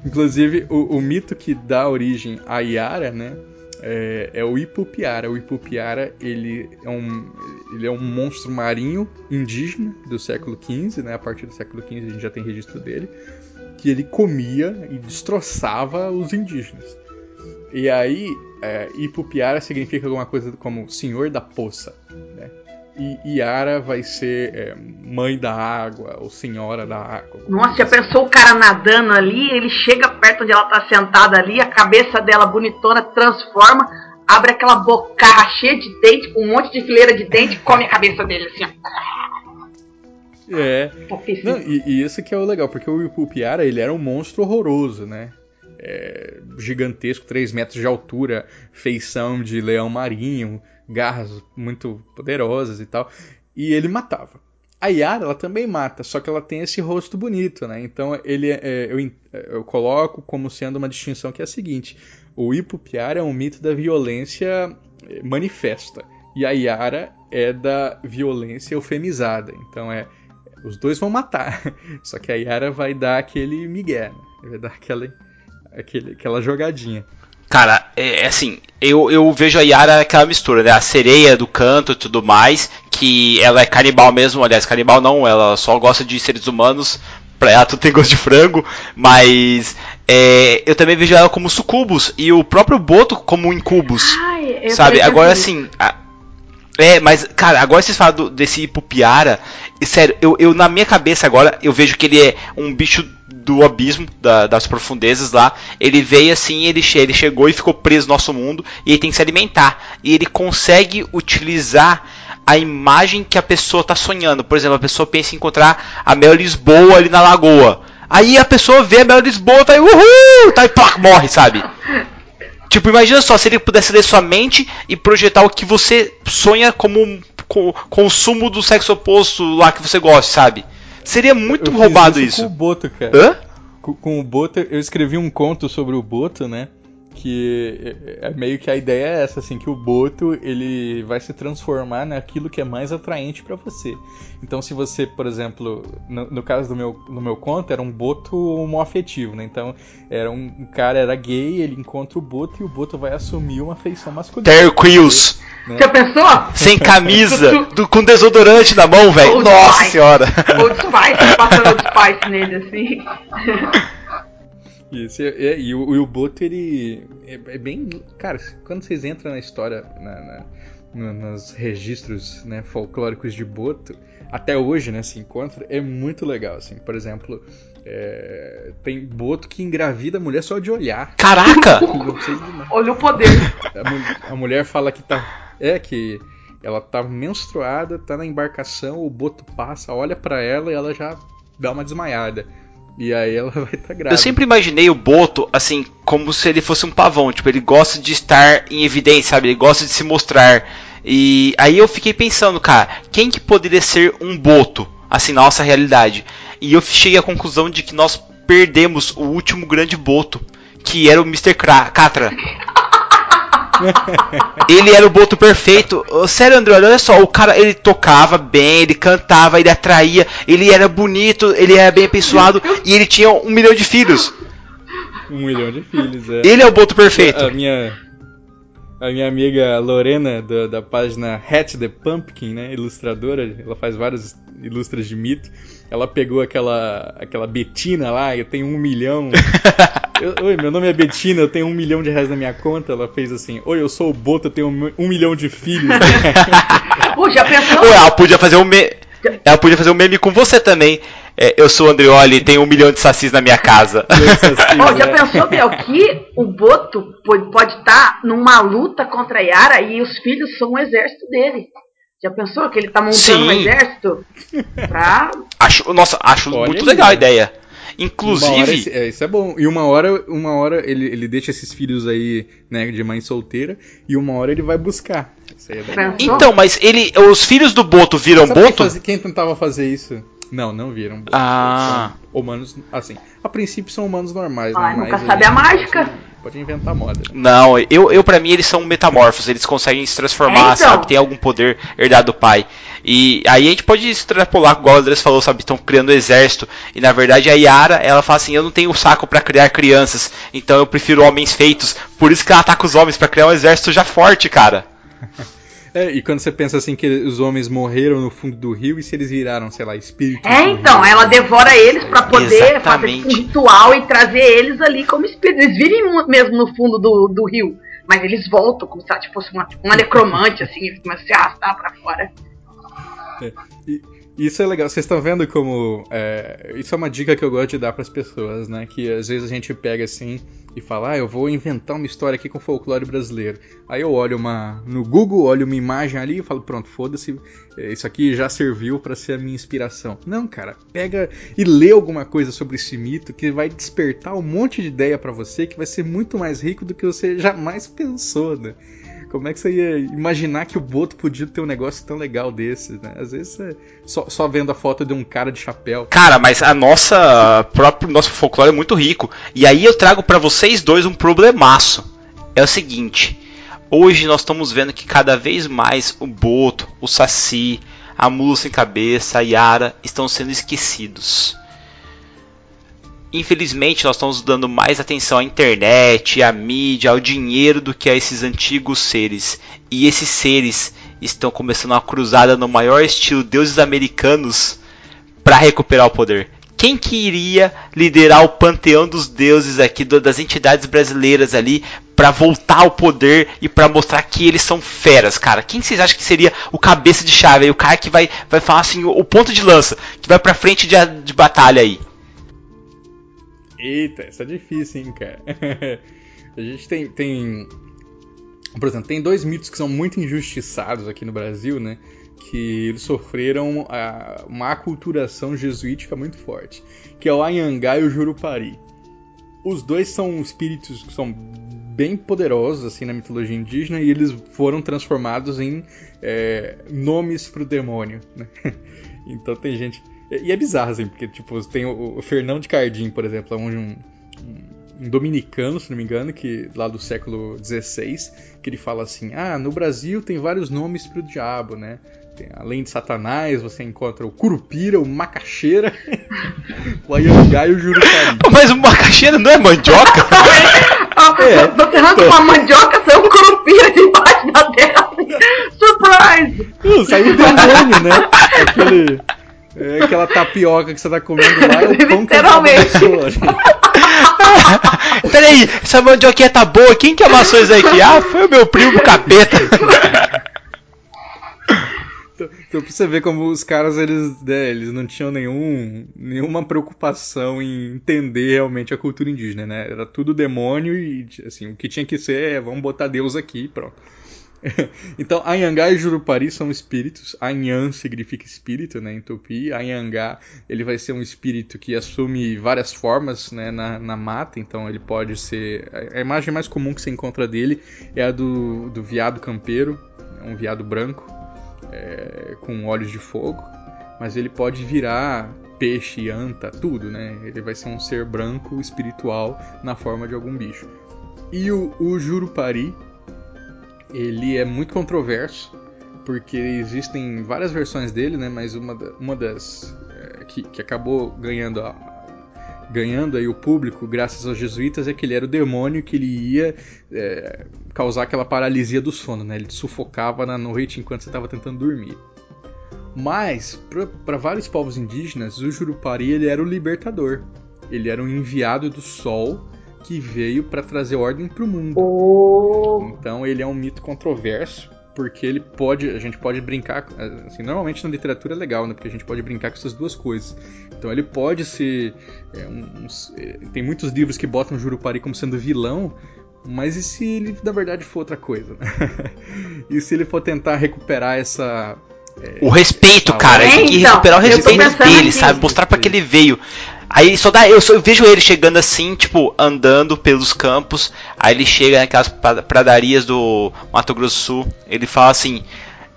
Inclusive, o, o mito que dá origem à Yara, né? É, é, o Ipupiara. O Ipupiara ele é, um, ele é um monstro marinho indígena do século XV, né? A partir do século XV a gente já tem registro dele, que ele comia e destroçava os indígenas. E aí, é, Ipupiara significa alguma coisa como Senhor da Poça, né? E Yara vai ser é, mãe da água ou senhora da água. Nossa, já pensou o cara nadando ali, ele chega perto onde ela tá sentada ali, a cabeça dela bonitona transforma, abre aquela bocarra cheia de dente, com um monte de fileira de dente e come a cabeça dele assim, ó. É. Não, e, e, isso que é o legal, porque o Ipupiara, ele era um monstro horroroso, né? É, gigantesco, 3 metros de altura, feição de leão marinho, garras muito poderosas e tal. E ele matava. A Yara, ela também mata, só que ela tem esse rosto bonito, né? Então ele, é, eu, eu coloco como sendo uma distinção que é a seguinte: o Ipupiara é um mito da violência é, manifesta e a Yara é da violência eufemizada. Então é os dois vão matar, só que a Yara vai dar aquele migué, né? vai dar aquela, aquele, aquela jogadinha. Cara, é, é assim, eu, eu vejo a Yara aquela mistura, né? A sereia do canto e tudo mais, que ela é canibal mesmo, aliás, canibal não, ela só gosta de seres humanos, pra ela tudo tem gosto de frango, mas é, eu também vejo ela como sucubus, e o próprio Boto como incubus, Ai, sabe? Agora assim, a, é, mas, cara, agora vocês falam do, desse Ipupiara, sério, eu, eu na minha cabeça agora, eu vejo que ele é um bicho do abismo, da, das profundezas lá. Ele veio assim, ele, ele chegou e ficou preso no nosso mundo, e ele tem que se alimentar. E ele consegue utilizar a imagem que a pessoa está sonhando. Por exemplo, a pessoa pensa em encontrar a Mel Lisboa ali na lagoa. Aí a pessoa vê a Mel Lisboa, vai, uhul, tá, e pá, morre, sabe? Tipo, imagina só se ele pudesse ler sua mente e projetar o que você sonha como com, consumo do sexo oposto lá que você gosta, sabe? Seria muito eu roubado isso. Com o Boto, cara. Hã? Com, com, o Boto, eu escrevi um conto sobre o Boto, né? Que é, é meio que a ideia é essa, assim, que o boto ele vai se transformar naquilo que é mais atraente para você. Então, se você, por exemplo, no, no, caso do meu, no meu conto, era um boto homoafetivo, né? Então, era um, um cara era gay, ele encontra o boto e o boto vai assumir uma feição masculina. Terry Crews. Né? Já pensou? Sem camisa, do, com desodorante na mão, velho. Nossa Spice. senhora. Old Spice, passando Old Spice nele, assim. Isso, é, e, o, e o Boto, ele é, é, bem. Cara, quando vocês entram na história, na, na, nos registros né, folclóricos de Boto, até hoje, né, se encontra, é muito legal, assim. Por exemplo, é, tem Boto que engravida a mulher só de olhar. Caraca! Olha o poder. A, a, mulher fala que tá. É que ela tá menstruada, tá na embarcação, o Boto passa, olha para ela e ela já dá uma desmaiada. E aí ela vai estar tá grávida. Eu sempre imaginei o Boto, assim, como se ele fosse um pavão. Tipo, ele gosta de estar em evidência, sabe? Ele gosta de se mostrar. E aí eu fiquei pensando, cara, quem que poderia ser um Boto, assim, na nossa realidade? E eu cheguei à conclusão de que nós perdemos o último grande Boto, que era o Mr. Catra. Ele era o boto perfeito. Sério, André, olha só, o cara ele tocava bem, ele cantava, ele atraía, ele era bonito, ele era bem apessoado e ele tinha um milhão de filhos. Um milhão de filhos, é. Ele é o boto perfeito. A minha, a minha amiga Lorena, da, da página Hat the Pumpkin, né, ilustradora, ela faz vários ilustras de mito. Ela pegou aquela aquela Betina lá, eu tenho um milhão. Eu, Oi, meu nome é Betina, eu tenho um milhão de reais na minha conta. Ela fez assim: Oi, eu sou o Boto, eu tenho um, um milhão de filhos. Pô, já pensou? Ué, ela podia fazer um meme. Ela podia fazer um meme com você também. É, eu sou o Andrioli e tenho um milhão de sacis na minha casa. oh, já pensou, Bel, que o Boto pode estar numa luta contra a Yara e os filhos são o exército dele? Já pensou que ele tá montando Sim. um exército? Pra... Acho, nossa, acho Olha muito legal a ideia. Inclusive. é, isso é bom. E uma hora, uma hora ele, ele deixa esses filhos aí, né, de mãe solteira, e uma hora ele vai buscar. É então, mas ele. Os filhos do Boto viram Sabe Boto? Quem, faz, quem tentava fazer isso? Não, não viram. Ah. São humanos, assim. A princípio são humanos normais, ah, né? Nunca sabe a mágica. Pode, pode inventar moda. Não, eu, eu para mim eles são metamorfos, eles conseguem se transformar, é, então. sabe? Tem algum poder herdado do pai. E aí a gente pode extrapolar, igual o Andrés falou, sabe? Estão criando um exército. E na verdade a Yara, ela fala assim: eu não tenho saco para criar crianças, então eu prefiro homens feitos. Por isso que ela ataca os homens, para criar um exército já forte, cara. É, e quando você pensa assim que os homens morreram no fundo do rio e se eles viraram, sei lá, espíritos. É, então, ela devora eles para poder Exatamente. fazer um ritual e trazer eles ali como espíritos. Eles virem mesmo no fundo do, do rio, mas eles voltam como se tipo, fosse uma, uma necromante, assim, e começam a se arrastar pra fora. É, e, isso é legal. Vocês estão vendo como. É, isso é uma dica que eu gosto de dar para as pessoas, né? Que às vezes a gente pega assim e fala, ah, eu vou inventar uma história aqui com folclore brasileiro. Aí eu olho uma no Google, olho uma imagem ali e falo, pronto, foda-se, isso aqui já serviu para ser a minha inspiração. Não, cara, pega e lê alguma coisa sobre esse mito que vai despertar um monte de ideia para você que vai ser muito mais rico do que você jamais pensou, né? Como é que você ia imaginar que o Boto podia ter um negócio tão legal desse, né? Às vezes é só, só vendo a foto de um cara de chapéu. Cara, mas a nossa próprio nosso folclore é muito rico. E aí eu trago para vocês dois um problemaço. É o seguinte, hoje nós estamos vendo que cada vez mais o Boto, o Saci, a Mula sem cabeça, a Yara estão sendo esquecidos. Infelizmente, nós estamos dando mais atenção à internet, à mídia, ao dinheiro do que a esses antigos seres. E esses seres estão começando uma cruzada no maior estilo deuses americanos para recuperar o poder. Quem que iria liderar o panteão dos deuses aqui, das entidades brasileiras ali, para voltar ao poder e para mostrar que eles são feras, cara? Quem vocês acham que seria o cabeça de chave aí, o cara que vai, vai falar assim, o, ponto de lança, que vai pra frente de, de batalha aí? Eita, essa é difícil, hein, cara. a gente tem, tem. Por exemplo, tem dois mitos que são muito injustiçados aqui no Brasil, né? Que eles sofreram a, uma aculturação jesuítica muito forte, que é o Anhangá e o Jurupari. Os dois são espíritos que são bem poderosos assim na mitologia indígena e eles foram transformados em é, nomes para o demônio. Né? Então tem gente e é bizarro, assim, porque, tipo, tem o, o Fernão de Cardim, por exemplo, é um, um, um dominicano, se não me engano, que lá do século XVI, que ele fala assim: ah, no Brasil tem vários nomes para o diabo, né? Tem, além de Satanás, você encontra o Curupira, o Macaxeira, o Ayangá e o Jurupari. Mas o macaxeira não é mandioca? É, Você arranca uma mandioca, sai um curupira debaixo da terra. Surprise! Uh, saiu o demônio, né? Aquele, é, aquela tapioca que você tá comendo lá é o pão que Literalmente. Peraí, essa mandioquinha tá boa. Quem que amassou isso aqui? Ah, foi o meu primo capeta. Então, então pra você ver como os caras, eles, né, eles não tinham nenhum, nenhuma preocupação em entender realmente a cultura indígena, né? Era tudo demônio e, assim, o que tinha que ser é, vamos botar Deus aqui e pronto. então, Anhangá e Jurupari são espíritos. Anhan significa espírito, né, em Tupi. Anhangá, ele vai ser um espírito que assume várias formas, né, na, na mata. Então, ele pode ser... A imagem mais comum que você encontra dele é a do, do veado campeiro, um veado branco, é, com olhos de fogo. Mas ele pode virar peixe, anta, tudo, né? Ele vai ser um ser branco espiritual na forma de algum bicho. E o, o Jurupari, ele é muito controverso, porque existem várias versões dele, né? Mas uma, uma das é, que, que acabou ganhando a, ganhando aí o público graças aos jesuítas é que ele era o demônio que ele ia é, causar aquela paralisia do sono, né? Ele te sufocava na noite enquanto você estava tentando dormir. Mas para vários povos indígenas, o Jurupari ele era o libertador. Ele era um enviado do sol que veio para trazer ordem para o mundo. Oh, Então ele é um mito controverso, porque ele pode, a gente pode brincar, assim, normalmente na literatura é legal, né, porque a gente pode brincar com essas duas coisas. Então ele pode ser, é, um- uns- é, tem muitos livros que botam o Jurupari como sendo vilão, mas e se ele na verdade for outra coisa? né? e se ele for tentar recuperar essa O respeito, Não, cara. é, Ele tem que então, recuperar o respeito dele, aqui. sabe? Mostrar pra que ele veio. Aí só dá. Eu, só, eu vejo ele chegando assim, tipo, andando pelos campos. Aí ele chega naquelas pra- pradarias do Mato Grosso Sul. Ele fala assim.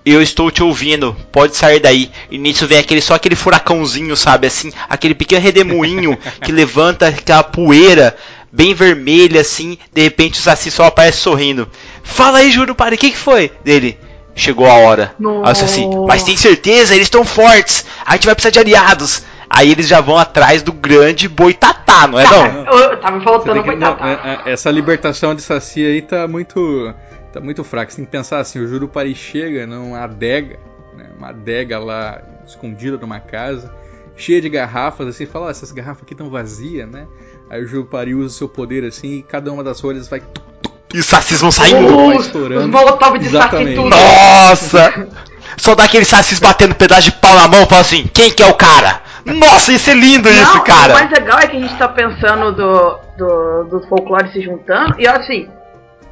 Eu estou te ouvindo, pode sair daí. E nisso vem aquele só aquele furacãozinho, sabe? Assim, aquele pequeno redemoinho que levanta aquela poeira bem vermelha, assim. De repente o Saci só aparece sorrindo. Fala aí, Juro, para, o que, que foi? Dele. Chegou a hora. Aí o Saci, mas tem certeza? Eles estão fortes. A gente vai precisar de aliados. Aí eles já vão atrás do grande boitatá, não é não? eu, eu tava faltando que- não, é- é- essa libertação de Saci aí tá muito, tá muito fraca. Você tem que pensar assim, o Jurupari chega numa adega, né, uma adega lá escondida numa casa, cheia de garrafas, assim, fala, "Ó, essas garrafas aqui estão vazias, né? Aí o Jurupari usa o seu poder assim e cada uma das folhas vai E os sacis vão saindo. vai Os, molotov de saci tudo. Nossa! Só dá aqueles sacis batendo pedaço de pau na mão e fala assim, quem que é o cara? Nossa, isso é lindo isso, Não, O cara! mais legal é que a gente tá pensando do, do, do folclore se juntando e assim,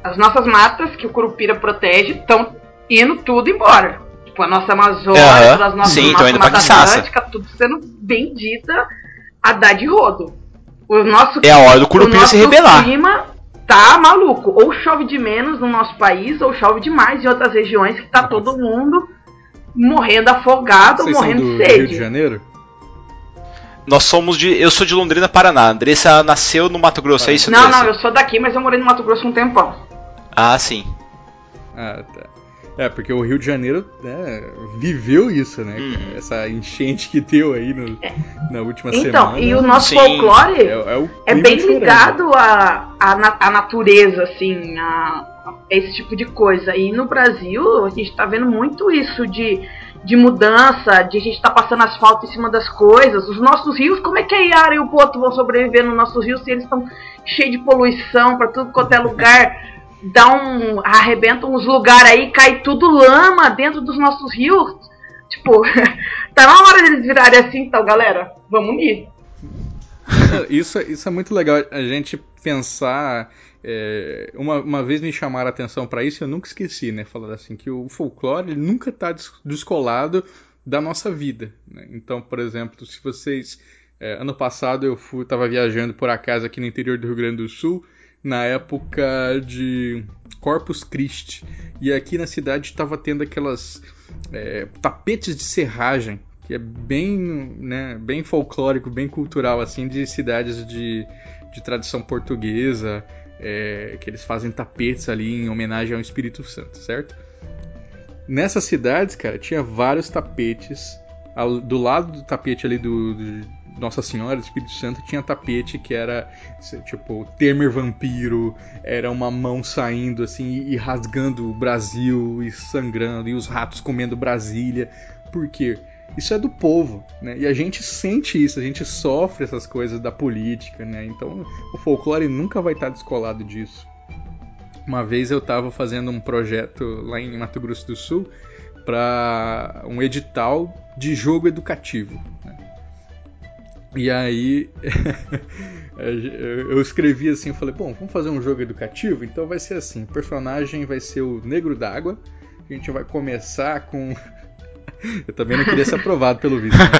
as nossas matas que o Curupira protege estão indo tudo embora. Tipo, a nossa Amazônia, Aham, as nossas sim, nossa Mata. Atlântica, tudo sendo vendida a dar de rodo. O nosso, É a hora do o Curupira se rebelar. clima tá maluco. Ou chove de menos no nosso país, ou chove demais em outras regiões que tá todo mundo morrendo afogado, Vocês são morrendo do, de sede. Rio de Janeiro? Nós somos de. Eu sou de Londrina, Paraná. A Andressa nasceu no Mato Grosso, é isso, Não, Andressa? não, eu sou daqui, mas eu morei no Mato Grosso um tempão. Ah, sim. Ah, tá. É, porque o Rio de Janeiro né, viveu isso, né? Uhum. Essa enchente que deu aí no- na última Então, semana. e o nosso Sim. folclore é, é, o é bem ligado à, à, na- à natureza, assim, a, a esse tipo de coisa. E no Brasil, a gente tá vendo muito isso de, de mudança, de a gente tá passando asfalto em cima das coisas. Os nossos rios, como é que a Iara e o Poto vão sobreviver nos nossos rios se eles estão cheios de poluição pra tudo quanto é lugar? Dá um. arrebenta uns lugares aí, cai tudo lama dentro dos nossos rios. Tipo, tá na hora deles virarem assim, então, galera. Vamos unir. É, Isso, é- isso é muito legal, a gente pensar. É, uma, uma vez me chamaram a atenção para isso eu nunca esqueci, né? Falar assim, que o folclore ele nunca está descolado da nossa vida. né? Então, por exemplo, se vocês. é, ano passado eu fui, tava viajando por acaso aqui no interior do Rio Grande do Sul, na época de Corpus Christi. E aqui na cidade estava tendo aquelas é, tapetes de serragem, que é bem, né, bem folclórico, bem cultural, assim, de cidades de, de tradição portuguesa, é, que eles fazem tapetes ali em homenagem ao Espírito Santo, certo? Nessas cidades, cara, tinha vários tapetes. Do lado do tapete ali do, do Nossa Senhora do Espírito Santo tinha tapete que era tipo Temer vampiro, era uma mão saindo assim e rasgando o Brasil e sangrando e os ratos comendo Brasília. Por quê? Isso é do povo, né? E a gente sente isso, a gente sofre essas coisas da política, né? Então o folclore nunca vai estar descolado disso. Uma vez eu estava fazendo um projeto lá em Mato Grosso do Sul para um edital de jogo educativo. Né? E aí eu escrevi assim, eu falei, bom, vamos fazer um jogo educativo? Então vai ser assim, o personagem vai ser o Negro d'Água. A gente vai começar com eu também não queria ser aprovado pelo vídeo. Né?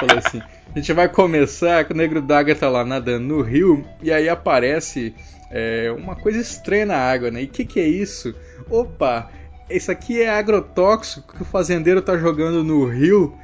Falei assim: a gente vai começar que o Negro d'Água tá lá nadando no rio e aí aparece é, uma coisa estranha na água, né? E o que, que é isso? Opa, isso aqui é agrotóxico que o fazendeiro tá jogando no rio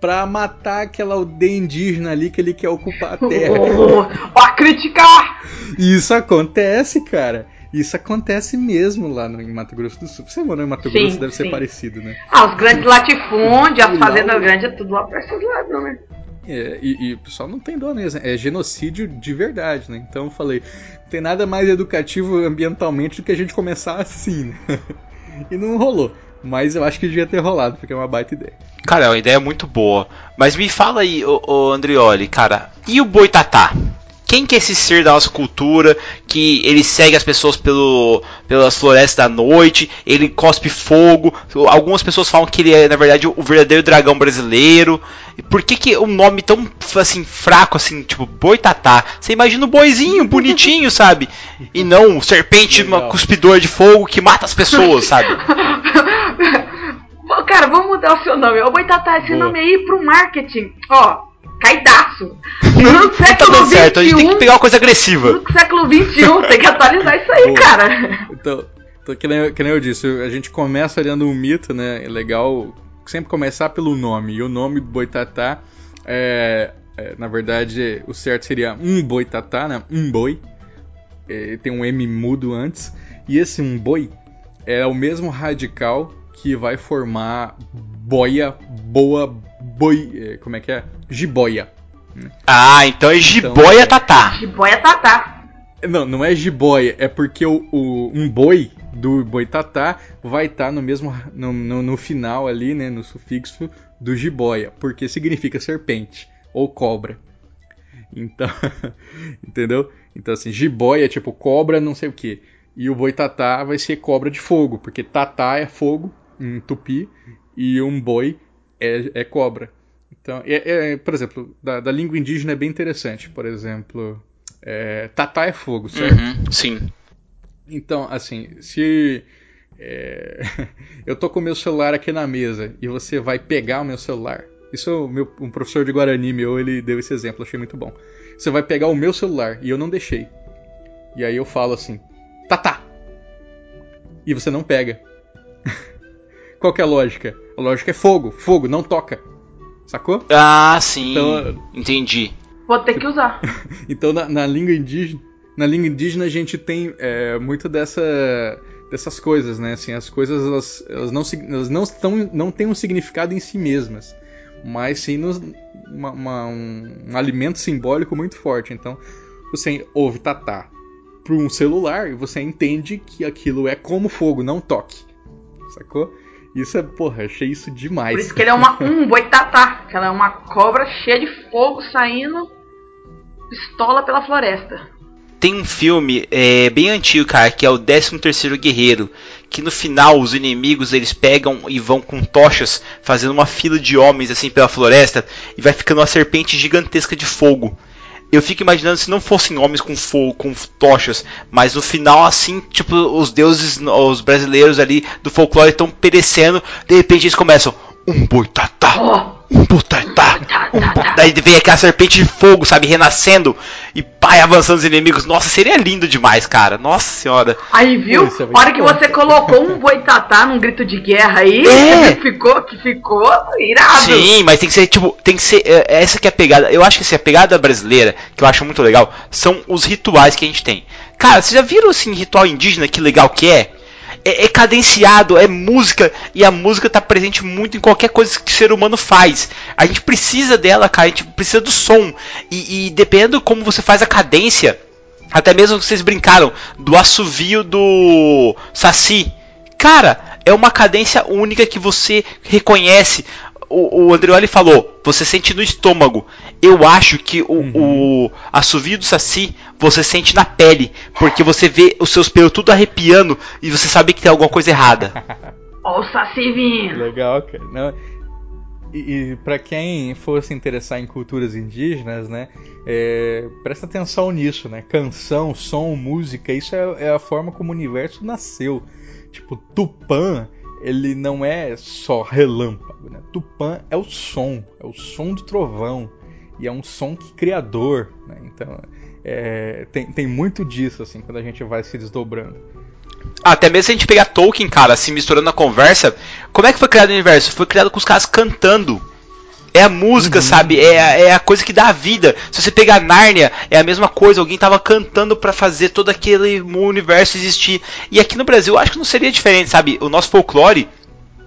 pra matar aquela aldeia indígena ali que ele quer ocupar a terra. Oh, pra criticar! Isso acontece, cara. Isso acontece mesmo lá no, em Mato Grosso do Sul. Você morou em Mato Sim, Grosso, deve sim. ser parecido, né? Ah, os grandes latifúndios, as fazendas grandes, é tudo lá pra esses lados, né? É, e, e o pessoal não tem dó mesmo. É genocídio de verdade, né? Então eu falei, não tem nada mais educativo ambientalmente do que a gente começar assim, né? E não rolou. Mas eu acho que devia ter rolado, porque é uma baita ideia. Cara, é uma ideia muito boa. Mas me fala aí, ô, ô Andrioli, cara, e o boitatá? Quem que é esse ser da nossa cultura que ele segue as pessoas pelo, pelas florestas da noite, ele cospe fogo? Algumas pessoas falam que ele é, na verdade, o verdadeiro dragão brasileiro. E Por que, que um nome tão assim fraco assim, tipo boitatá? Você imagina o boizinho bonitinho, sabe? E não o serpente uma Legal. cuspidor de fogo que mata as pessoas, sabe? Cara, vamos mudar o seu nome. Ô, Boitatá, esse Boa. nome aí pro marketing. Ó, caidaço. Não No tá século dando certo, a gente tem que pegar uma coisa agressiva. no século XXI, tem que atualizar isso aí, Boa. cara. Então, então que, nem, que nem eu disse, a gente começa olhando um mito, né? É legal sempre começar pelo nome. E o nome do boitatá, é, é, na verdade, o certo seria um boitatá, né? Um boi. É, tem um M mudo antes. E esse um boi é o mesmo radical que vai formar boia, boa, boi. é, Como é que é? Jiboia. Ah, então é jiboia é. tatá. De boia tatá. Não, não é jiboia, é porque o, o- um boi do boitatá vai estar no mesmo no, no, no final ali, né, no sufixo do jiboia, porque significa serpente ou cobra. Então, entendeu? Então assim, jiboia é tipo cobra, não sei o que. E o boitatá vai ser cobra de fogo, porque tatá é fogo em tupi e um boi é, é cobra. Então, é, é, por exemplo, da, da língua indígena é bem interessante. Por exemplo, é, tatá é fogo, certo? Uhum, sim. Então, assim, se é, eu tô com o meu celular aqui na mesa e você vai pegar o meu celular, isso meu, um professor de Guarani meu, ele deu esse exemplo, achei muito bom. Você vai pegar o meu celular e eu não deixei. E aí eu falo assim, tatá. E você não pega. Qual que é a lógica? A lógica é fogo, fogo, não toca. Sacou? Ah, sim. Então- Entendi. Vou ter que usar. Então, na, na língua indígena, na língua indígena a gente tem é, muito dessa, dessas coisas, né? Assim, as coisas elas, elas não elas não estão, não têm um significado em si mesmas, mas sim nos, uma- uma- um, um alimento simbólico muito forte. Então, você ouve tatá para um celular e você entende que aquilo é como fogo, não toque, sacou? Isso é, porra, achei isso demais. Por isso que ele é uma, um boitatá. Que ela é uma cobra cheia de fogo saindo pistola pela floresta. Tem um filme é, bem antigo, cara, que é o 13º Guerreiro, que no final os inimigos eles pegam e vão com tochas fazendo uma fila de homens assim pela floresta e vai ficando uma serpente gigantesca de fogo. Eu fico imaginando se não fossem homens com fogo, com tochas, mas no final assim, tipo, os deuses, os brasileiros ali do folclore estão perecendo, de repente eles começam um boitatá, um boitatá. tá, daí vem aquela serpente de fogo, sabe, renascendo e pai avançando os inimigos. Nossa, seria lindo demais, cara. Nossa senhora. Aí, viu? Isso é hora que você colocou um boitatá num grito de guerra aí, É. ficou, que ficou irado. Sim, mas tem que ser, tipo, tem que ser. é, Essa que é a pegada. Eu acho que assim, a pegada brasileira, que eu acho muito legal, são os rituais que a gente tem. Cara, vocês já viram assim, ritual indígena, que legal que é? É, é cadenciado, é música, e a música tá presente muito em qualquer coisa que o ser humano faz. A gente precisa dela, cara, a gente precisa do som. E, e dependendo como você faz a cadência, até mesmo que vocês brincaram do assovio do Saci. Cara, é uma cadência única que você reconhece. O, o Andreoli falou, você sente no estômago. Eu acho que o, o assovio do Saci você sente na pele, porque você vê os seus pelos tudo arrepiando e você sabe que tem alguma coisa errada. Ó o Saci vindo. Legal, cara. Não, e, e para quem for se interessar em culturas indígenas, né, é, presta atenção nisso, né? Canção, som, música, isso é, é a forma como o universo nasceu. Tipo, Tupã, ele não é só relâmpago, né? Tupã é o som, é o som do trovão e é um som que criador, né? Então, é, tem, tem muito disso assim quando a gente vai se desdobrando. Até mesmo se a gente pegar Tolkien, cara, se misturando na conversa, como é que foi criado o universo? Foi criado com os caras cantando. É a música, sabe? É, a- é a coisa que dá a vida. Se você pegar Nárnia, é a mesma coisa. Alguém tava cantando pra fazer todo aquele universo existir. E aqui no Brasil, eu acho que não seria diferente, sabe? O nosso folclore,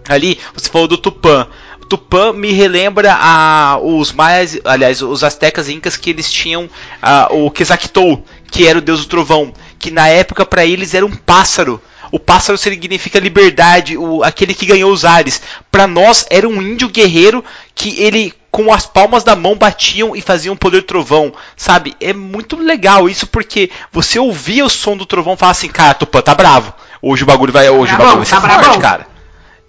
ali, você falou do Tupã. Tupã me relembra a, os maias, aliás, os astecas e incas que eles tinham ah, o Quetzalcoatl, que era o deus do trovão, que na época para eles era um pássaro. O pássaro significa liberdade, o, aquele que ganhou os ares. Para nós era um índio guerreiro que ele com as palmas da mão batiam e faziam poder trovão, sabe? É muito legal isso porque você ouvia o som do trovão e falava assim, cara, Tupã tá bravo. Hoje o bagulho vai, hoje o Bravão, bagulho vai ser tá forte, cara.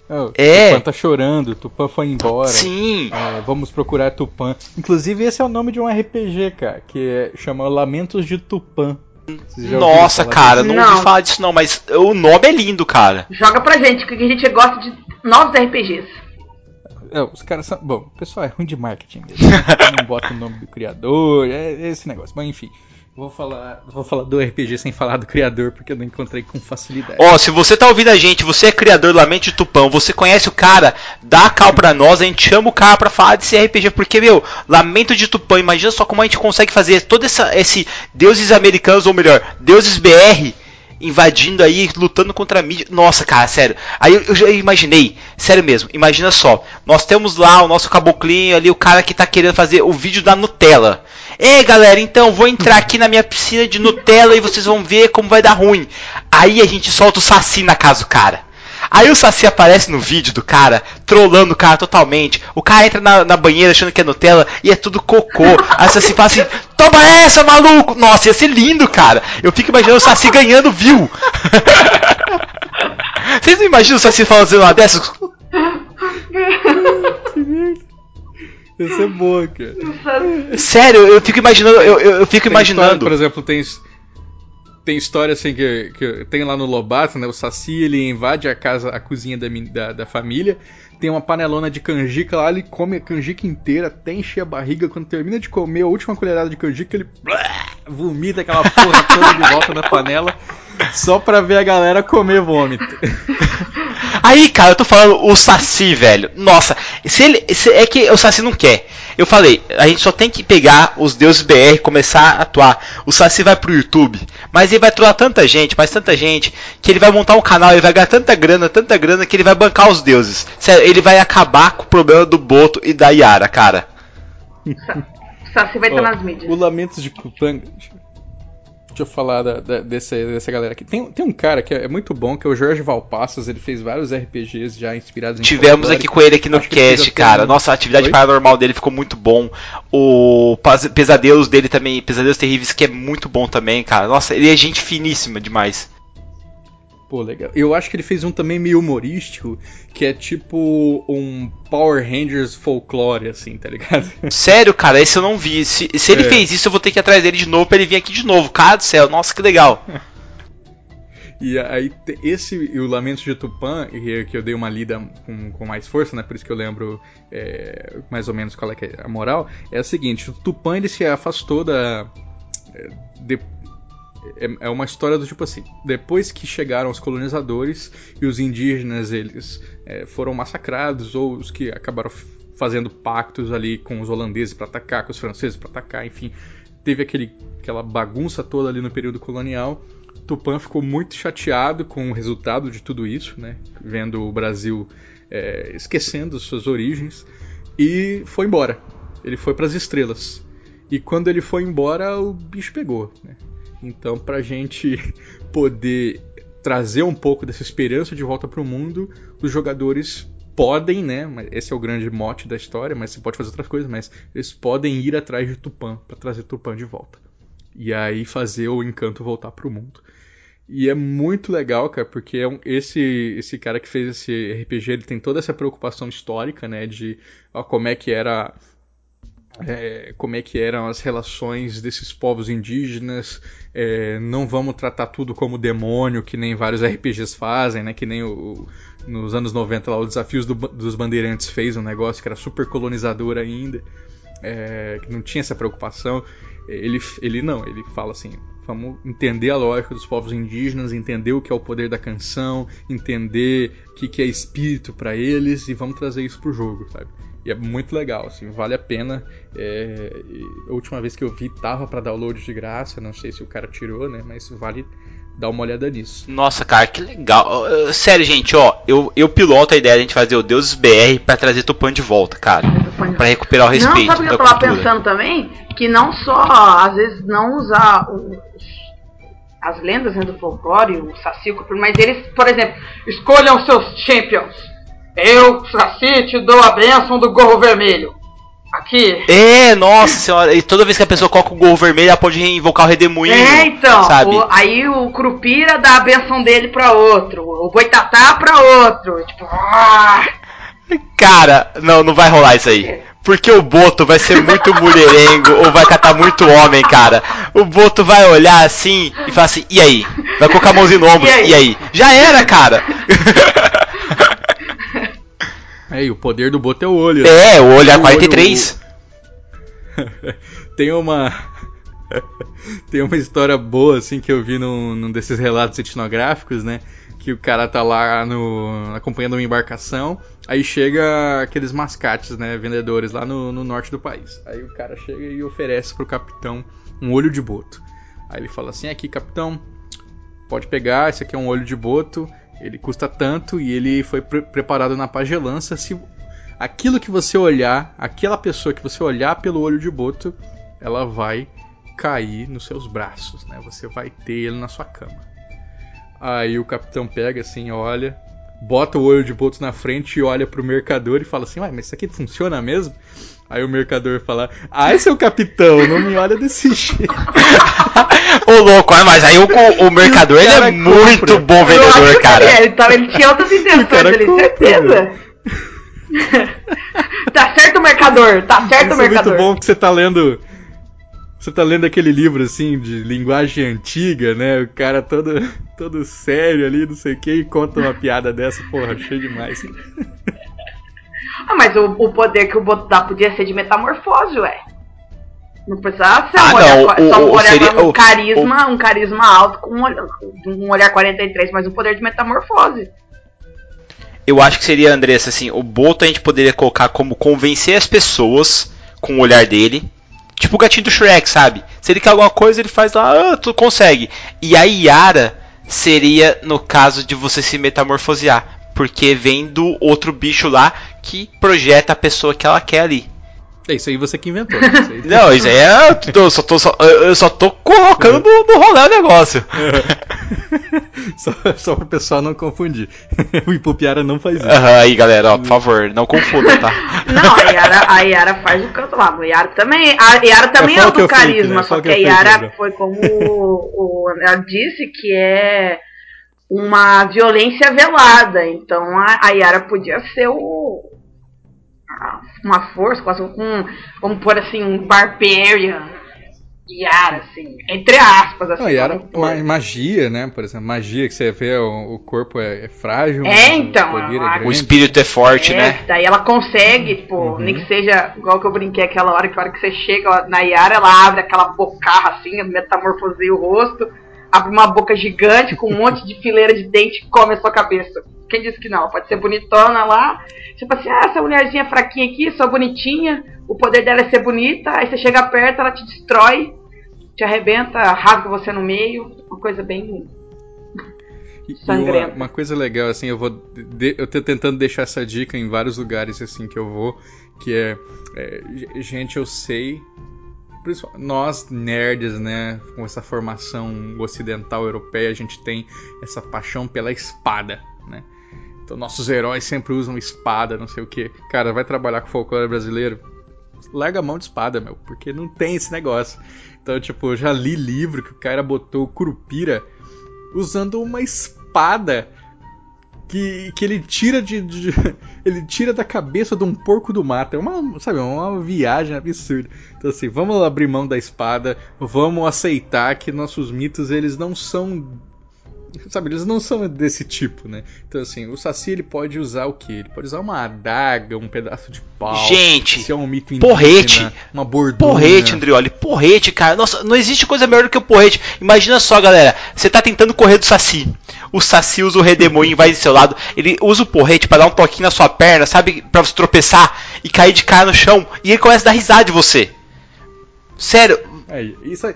Oh, É. Tupã tá chorando, Tupã foi embora. Sim. É, vamos procurar Tupã. Inclusive, esse é o nome de um RPG, cara, que é, chama Lamentos de Tupã. Nossa, cara, disso? não, Não. ouvi falar disso não, mas o nome é lindo, cara. Joga pra gente, que a gente gosta de novos RPGs. É, os caras são. Bom, o pessoal é ruim de marketing mesmo. não bota o nome do criador, é esse negócio. Mas enfim, vou falar, vou falar do RPG sem falar do criador, porque eu não encontrei com facilidade. Ó, se você tá ouvindo a gente, você é criador do Lamento de Tupão, você conhece o cara, dá a cal pra nós, a gente chama o cara pra falar desse RPG, porque, meu, Lamento de Tupã, imagina só como a gente consegue fazer todo essa, esse deuses americanos, ou melhor, deuses BR, invadindo aí, lutando contra a mídia. Nossa, cara, sério. Aí eu, já imaginei, sério mesmo, imagina só. Nós temos lá o nosso caboclinho ali, o cara que tá querendo fazer o vídeo da Nutella. É, galera, então vou entrar aqui na minha piscina de Nutella e vocês vão ver como vai dar ruim. Aí a gente solta o Saci na casa do cara. Aí o Saci aparece no vídeo do cara, trollando o cara totalmente. O cara entra na, na banheira achando que é Nutella e é tudo cocô. Aí o Saci fala assim: Toma essa, maluco! Nossa, ia ser lindo, cara. Eu fico imaginando o Saci ganhando view. Vocês não imaginam o Saci fazendo uma dessas? Isso é boa, cara. Sério, eu fico imaginando. Eu, eu, eu fico Tem imaginando. história, por exemplo, tem, tem história assim que, que tem lá no Lobato, né? O Saci ele invade a casa, a cozinha da, da, da família. Tem uma panelona de canjica lá, ele come a canjica inteira até encher a barriga. Quando termina de comer a última colherada de canjica, ele vomita aquela porra toda de volta na panela, só pra ver a galera comer vômito. Aí, cara, eu tô falando o Saci, velho. Nossa, se ele. se- é que o Saci não quer. Eu falei, a gente só tem que pegar os deuses BR e começar a atuar. O Saci vai pro YouTube, mas ele vai trollar tanta gente, mas tanta gente, que ele vai montar um canal, ele vai ganhar tanta grana, tanta grana, que ele vai bancar os deuses. Sério, ele vai acabar com o problema do Boto e da Yara, cara. Saci vai estar nas mídias. O Lamentos de Cupanga. Deixa eu falar da, da- dessa, dessa galera aqui. Tem, tem um cara que é muito bom, que é o Jorge Valpassos. Ele fez vários RPGs já inspirados em Tivemos aqui com ele aqui no Acho cast, cara. um- Nossa, a atividade Oi? paranormal dele ficou muito bom. O Pesadelos dele também, Pesadelos Terríveis, que é muito bom também, cara. Nossa, ele é gente finíssima demais. Pô, legal. Eu acho que ele fez um também meio humorístico, que é tipo um Power Rangers folclore, assim, tá ligado? Sério, cara, esse eu não vi. Se, se ele É. fez isso, eu vou ter que ir atrás dele de novo pra ele vir aqui de novo. Cara do céu, nossa, que legal. E aí, esse e o Lamentos de Tupã, e que eu dei uma lida com, com mais força, né? Por isso que eu lembro é, mais ou menos qual é, é a moral. É o seguinte: o Tupã ele se afastou da. é, de- é, é uma história do tipo assim: depois que chegaram os colonizadores e os indígenas eles é, foram massacrados, ou os que acabaram fazendo pactos ali com os holandeses para atacar, com os franceses para atacar, enfim, teve aquele, aquela bagunça toda ali no período colonial. Tupã ficou muito chateado com o resultado de tudo isso, né? Vendo o Brasil é, esquecendo suas origens e foi embora. Ele foi para as estrelas. E quando ele foi embora, o bicho pegou. Né? Então, pra gente poder trazer um pouco dessa esperança de volta pro mundo, os jogadores podem, né? Esse é o grande mote da história, mas você pode fazer outras coisas, mas eles podem ir atrás de Tupã para trazer Tupã de volta. E aí fazer o encanto voltar pro mundo. E é muito legal, cara, porque é esse, esse cara que fez esse RPG, ele tem toda essa preocupação histórica, né? De ó, como é que era é, como é que eram as relações desses povos indígenas. é, não vamos tratar tudo como demônio, que nem vários RPGs fazem, né? Que nem o, nos anos 90 lá, o Desafios do- dos Bandeirantes fez um negócio que era super colonizador ainda, é, que não tinha essa preocupação. Ele, ele não, ele fala assim. Vamos entender a lógica dos povos indígenas, entender o que é o poder da canção, entender o que, que é espírito para eles e vamos trazer isso pro jogo, sabe? E é muito legal, assim, vale a pena. É, a última vez que eu vi tava para download de graça, não sei se o cara tirou, né? Mas vale dar uma olhada nisso. Nossa, cara, que legal. Sério, gente, ó, eu, eu piloto a ideia de a gente fazer o Deuses BR pra trazer Tupã de volta, cara. Pra recuperar o respeito Não, sabe o que eu tava cultura. pensando também? Que não só, às vezes, não usar os- as lendas né, do folclore, o Saci, mas eles, por exemplo, escolham os seus champions. Eu, Saci, te dou a bênção do gorro vermelho. Aqui. É, nossa senhora, e toda vez que a pessoa coloca o gorro vermelho, ela pode invocar o redemoinho. É, então, sabe? o- aí o Crupira dá a benção dele pra outro, o Boitatá pra outro. Tipo, ah, Cara, não, não vai rolar isso aí. Porque o Boto vai ser muito mulherengo ou vai catar muito homem, cara. O Boto vai olhar assim e falar assim, e aí? Vai colocar a mãozinha no ombro, E aí? e aí? Já era, cara! É, e o poder do boto é o olho. né? é, o olhar O 43. Tem uma. Tem uma história boa, assim, que eu vi num, num desses relatos etnográficos, né? Que o cara tá lá no, acompanhando uma embarcação, aí chega aqueles mascates, né? Vendedores lá no, no norte do país. Aí o cara chega e oferece pro capitão um olho de boto. Aí ele fala assim: aqui, capitão, pode pegar, esse aqui é um olho de boto, ele custa tanto e ele foi pre- preparado na pagelança. Se aquilo que você olhar, aquela pessoa que você olhar pelo olho de boto, ela vai cair nos seus braços, né? Você vai ter ele na sua cama. Aí o capitão pega assim, olha, bota o olho de boto na frente e olha pro mercador e fala assim: Ué, mas isso aqui funciona mesmo? Aí o mercador fala: Ai, seu capitão, não me olha desse jeito. Ô louco, ah, mas aí o, o mercador ele é muito compra. bom eu acho vendedor, que cara. Ele, tava- ele tinha outras intenções ali, compra, certeza. tá certo, mercador, tá certo, é mercador. muito bom que você tá lendo. Você tá lendo aquele livro assim de linguagem antiga, né? O cara todo, todo sério ali, não sei o que, e conta uma piada dessa, porra, achei demais. Ah, mas o, o poder que o Boto dá podia ser de metamorfose, ué. Não precisava ser um Ah, olhar, não, qua- o- só um, o- olhar seria- um o- carisma, um carisma alto com um olhar, um olhar 43, mas um poder de metamorfose. Eu acho que seria, Andressa, assim, o Boto a gente poderia colocar como convencer as pessoas com o olhar dele. Tipo o gatinho do Shrek, sabe? Se ele quer alguma coisa, ele faz lá, ah, tu consegue. E a Yara seria no caso de você se metamorfosear. Porque vem do outro bicho lá que projeta a pessoa que ela quer ali. É isso aí você que inventou. Né? Isso aí- Não, isso aí é. Eu só tô, só, eu só tô colocando no, no rolê o negócio. só, só pro pessoal não confundir. o Ipupiara não faz isso. Aham, aí galera, ó, por favor, não confunda, tá? Não, a Yara, a Yara faz o canto lá. A Yara também, a Yara também É, é, é do fake, carisma, né? só que, que é a fake, Yara foi como o, o ela disse que é uma violência velada. Então a, a Yara podia ser o uma força, quase um, vamos pôr assim, um barbarian. Yara, assim, entre aspas, assim. Não, Yara, ma- magia, né? Por exemplo, magia que você vê, o, o corpo é, é frágil. É, o então, é. O espírito é forte, É, né? daí ela consegue, tipo, Uhum. nem que seja igual que eu brinquei aquela hora, que a hora que você chega na Yara, ela abre aquela bocarra assim, metamorfoseia o rosto, abre uma boca gigante com um monte de fileira de dente e come a sua cabeça. Quem disse que não? Pode ser bonitona lá. Tipo assim, ah, essa mulherzinha fraquinha aqui, só bonitinha, o poder dela é ser bonita, aí você chega perto, ela te destrói, te arrebenta, rasga você no meio, uma coisa bem. E- uma, uma coisa legal, assim, eu vou. de- eu tô tentando deixar essa dica em vários lugares, assim, que eu vou, que é. é, ge- gente, eu sei. Nós, nerds, né, com essa formação ocidental europeia, a gente tem essa paixão pela espada, né? Então, nossos heróis sempre usam espada, não sei o que. Cara, vai trabalhar com folclore brasileiro? Larga a mão de espada, meu, porque não tem esse negócio. Então, tipo, eu já li livro que o cara botou Curupira usando uma espada que, que ele tira de, de- ele tira da cabeça de um porco do mato. É uma, sabe, uma viagem absurda. Então assim, vamos abrir mão da espada, vamos aceitar que nossos mitos eles não são sabe, eles não são desse tipo, né? Então assim, o Saci ele pode usar o que? Ele pode usar uma adaga, um pedaço de pau. Gente, se é um mito indígena, porrete. uma borduna. Porrete, Andrioli, porrete, cara. Nossa, não existe coisa melhor do que o porrete. Imagina só, galera. Você tá tentando correr do Saci. O Saci usa o redemoinho, vai do seu lado. Ele usa o porrete pra dar um toquinho na sua perna, sabe? Pra você tropeçar e cair de cara no chão. E ele começa a dar risada de você. Sério, É, isso é,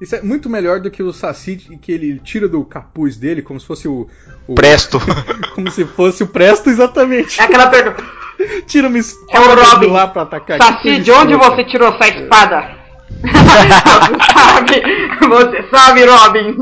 isso é muito melhor do que o Saci que ele tira do capuz dele como se fosse o. o presto. Como se fosse o Presto, exatamente. É aquela pergunta. Tira uma É o espada Robin. de lá pra atacar. Saci, de onde você tirou essa espada? você sabe, você sabe, Robin.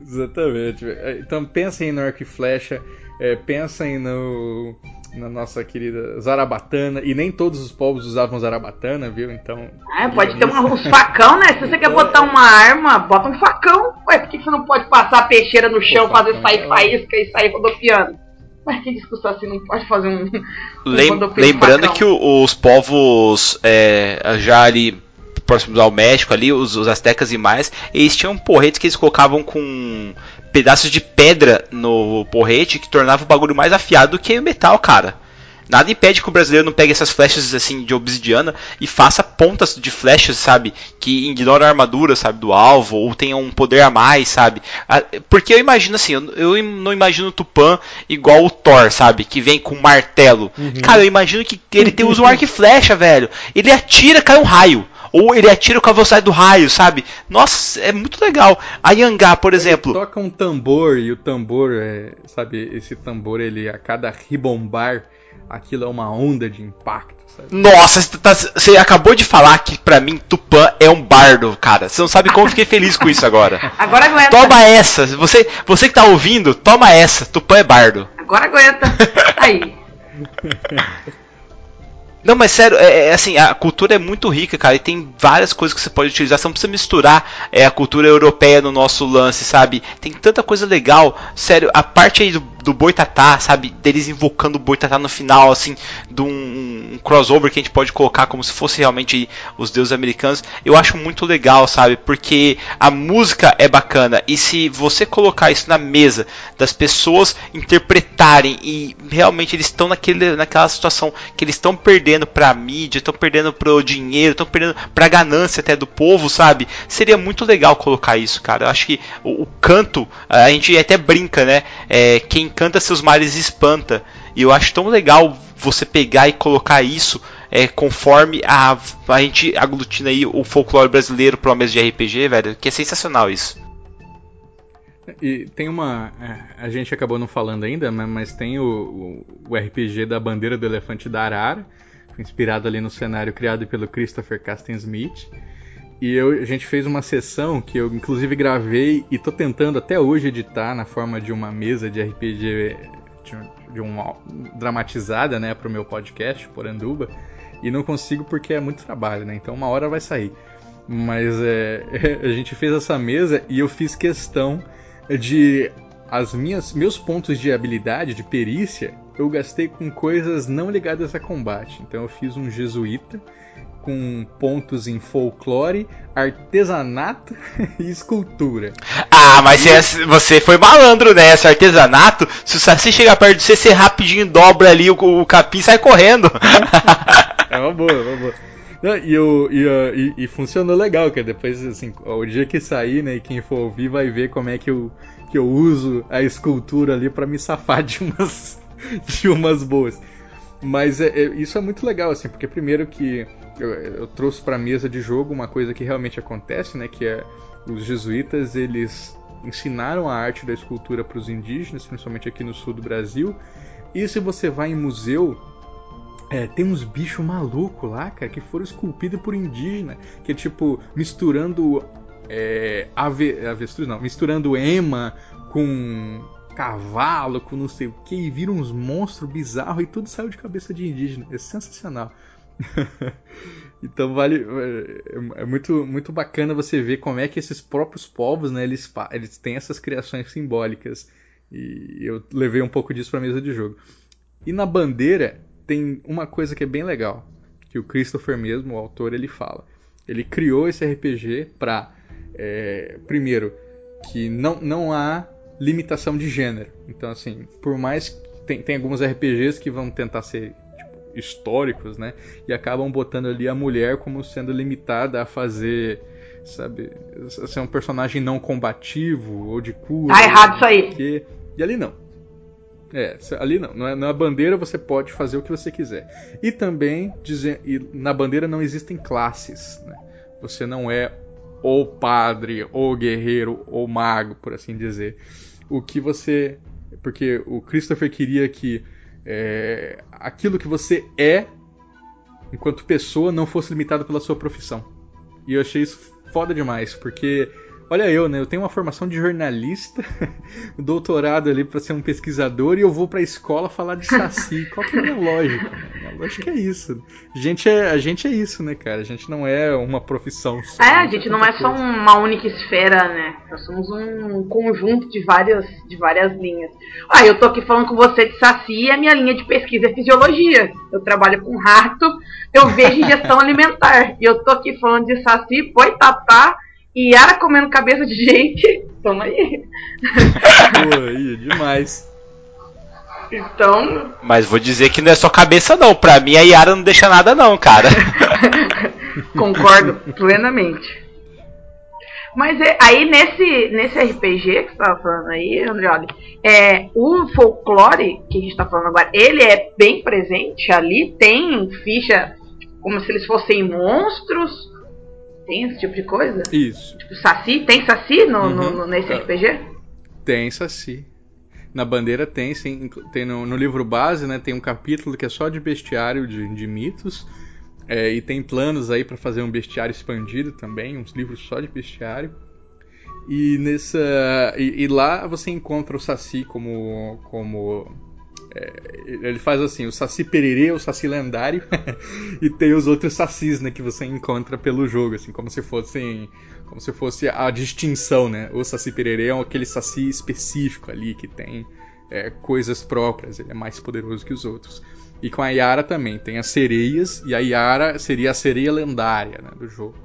Exatamente. É, Então pensem no arco e flecha, é, pensem no, na nossa querida Zarabatana, e nem todos os povos usavam Zarabatana, viu? Então. É, pode ter uma, uns facão, né? Se você quer botar uma arma, bota um facão. Ué, por que que você não pode passar a peixeira no chão, Pô, fazer sair é faísca e sair rodopiando? Mas que discussão assim, não pode fazer um. um Lem- lembrando facão. que o- os povos é, já ali próximos ao México ali, os, os astecas e mais, eles tinham porretes que eles colocavam com pedaços de pedra no porrete que tornava o bagulho mais afiado do que o metal, cara. Nada impede que o brasileiro não pegue essas flechas assim de obsidiana e faça pontas de flechas, sabe? Que ignoram a armadura, sabe? Do alvo, ou tenham um poder a mais, sabe? Ah, Porque eu imagino assim, eu não imagino o Tupã igual o Thor, sabe? Que vem com um martelo. Cara, eu imagino que ele tem, usa um arco e flecha, velho. Ele atira, cai um raio. Ou ele atira com a velocidade do raio, sabe? Nossa, é muito legal. A Yangá, por exemplo. Toca um tambor e o tambor, é, sabe, esse tambor ele a cada ribombar, aquilo é uma onda de impacto, sabe? Nossa, você, tá- você acabou de falar que pra mim Tupã é um bardo, cara. Você não sabe como eu fiquei feliz com isso agora. Agora aguenta. Toma essa. Você, você que tá ouvindo, toma essa. Tupã é bardo. Agora aguenta. Aí. Não, mas sério, é, é assim, a cultura é muito rica, cara, e tem várias coisas que você pode utilizar. Você não precisa misturar é, a cultura europeia no nosso lance, sabe? Tem tanta coisa legal. Sério, a parte aí do, do Boitatá, sabe? Deles invocando o Boitatá no final, assim, de um, um crossover que a gente pode colocar como se fosse realmente os deuses americanos. Eu acho muito legal, sabe? Porque a música é bacana. E se você colocar isso na mesa das pessoas interpretarem e realmente eles estão naquela situação que eles estão perdendo pra mídia, estão perdendo pro dinheiro, estão perdendo pra ganância até do povo, sabe? Seria muito legal colocar isso, cara. Eu acho que o, o canto, a gente até brinca, né? É, quem canta seus males espanta. E eu acho tão legal você pegar e colocar isso é, conforme a, a gente aglutina aí o folclore brasileiro pro mesa de RPG, velho. Que é sensacional isso. E tem uma. é, A gente acabou não falando ainda, né, mas tem o, o, o RPG da Bandeira do Elefante da Arara, inspirado ali no cenário criado pelo Christopher Casten Smith. E eu, a gente fez uma sessão que eu inclusive gravei e tô tentando até hoje editar na forma de uma mesa de RPG de, de um, dramatizada, né, pro meu podcast, Poranduba. E não consigo porque é muito trabalho, né? Então uma hora vai sair. Mas é, a gente fez essa mesa e eu fiz questão de as minhas meus pontos de habilidade, de perícia, eu gastei com coisas não ligadas a combate. Então eu fiz um jesuíta com pontos em folclore, artesanato e escultura. Ah, mas você, você foi malandro nessa, artesanato. Se o Saci chegar perto de você, você rapidinho dobra ali o, o capim e sai correndo. É uma boa, é uma boa. Não, e, eu, e, uh, e, e funcionou legal, que depois, assim, o dia que sair, né, e quem for ouvir vai ver como é que eu, que eu uso a escultura ali para me safar de umas, de umas boas. Mas é, é, isso é muito legal, assim, porque primeiro que eu, eu trouxe para mesa de jogo uma coisa que realmente acontece, né, que é os jesuítas, eles ensinaram a arte da escultura para os indígenas, principalmente aqui no sul do Brasil. E se você vai em museu, é, tem uns bichos malucos lá, cara, que foram esculpidos por indígena, que é tipo misturando é, ave, avestruz, não, misturando ema com cavalo, com não sei o que, e viram uns monstros bizarros e tudo saiu de cabeça de indígena. É sensacional. então vale é, é muito muito bacana você ver como é que esses próprios povos, né, eles eles têm essas criações simbólicas. E eu levei um pouco disso para mesa de jogo. E na bandeira tem uma coisa que é bem legal, que o Christopher mesmo, o autor, ele fala. Ele criou esse RPG para, é, primeiro, que não, não há limitação de gênero. Então, assim, por mais tem, tem alguns RPGs que vão tentar ser tipo, históricos, né? E acabam botando ali a mulher como sendo limitada a fazer, sabe, ser um personagem não combativo ou de cura. Tá errado isso aí. E ali não. É, ali não. Na bandeira você pode fazer o que você quiser. E também, dizer, e na bandeira não existem classes. Né? Você não é ou padre, ou guerreiro, ou mago, por assim dizer. O que você. Porque o Christopher queria que é, aquilo que você é, enquanto pessoa, não fosse limitado pela sua profissão. E eu achei isso foda demais, porque Olha eu, né? Eu tenho uma formação de jornalista, doutorado ali para ser um pesquisador e eu vou para a escola falar de saci. Qual que é a minha lógica? Minha lógica é isso. A gente é, a gente é isso, né, cara? A gente não é uma profissão só. É, a gente não é só uma única esfera, né? Nós somos um conjunto de várias, de várias linhas. Ah, eu tô aqui falando com você de saci e a minha linha de pesquisa é fisiologia. Eu trabalho com rato, eu vejo ingestão alimentar. E eu tô aqui falando de saci, poitatá e Yara comendo cabeça de gente, tamo aí. Pô, aí, demais. Então. Mas vou dizer que não é só cabeça, não. Pra mim, a Yara não deixa nada, não, cara. Concordo plenamente. Mas é, aí nesse, nesse RPG que você tava falando aí, Andrioli, é, o folclore que a gente tá falando agora, ele é bem presente ali, tem ficha como se eles fossem monstros, tem esse tipo de coisa? Isso. Tipo, Saci? Tem Saci no, uhum. no, nesse é. RPG? Tem Saci. Na bandeira tem, sim. Tem no, no, livro base, né? Tem um capítulo que é só de bestiário de, de mitos. É, e tem planos aí para fazer um bestiário expandido também, uns livros só de bestiário. E nessa e, e lá você encontra o Saci como como ele faz assim, o Saci Pererê, o Saci lendário, e tem os outros Sacis, né, que você encontra pelo jogo, assim, como se fossem, como se fosse a distinção, né? O Saci Pererê é aquele Saci específico ali que tem é, coisas próprias, ele é mais poderoso que os outros. E com a Yara também, tem as sereias, e a Yara seria a sereia lendária, né, do jogo.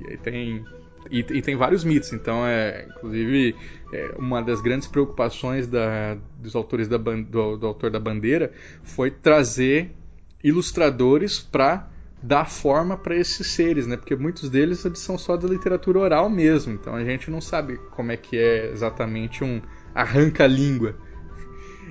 E aí tem e, e, tem vários mitos, então é inclusive é, uma das grandes preocupações da, dos autores da, do, do autor da bandeira foi trazer ilustradores para dar forma para esses seres, né? Porque muitos deles eles são só da literatura oral mesmo, então a gente não sabe como é que é exatamente um arranca-língua.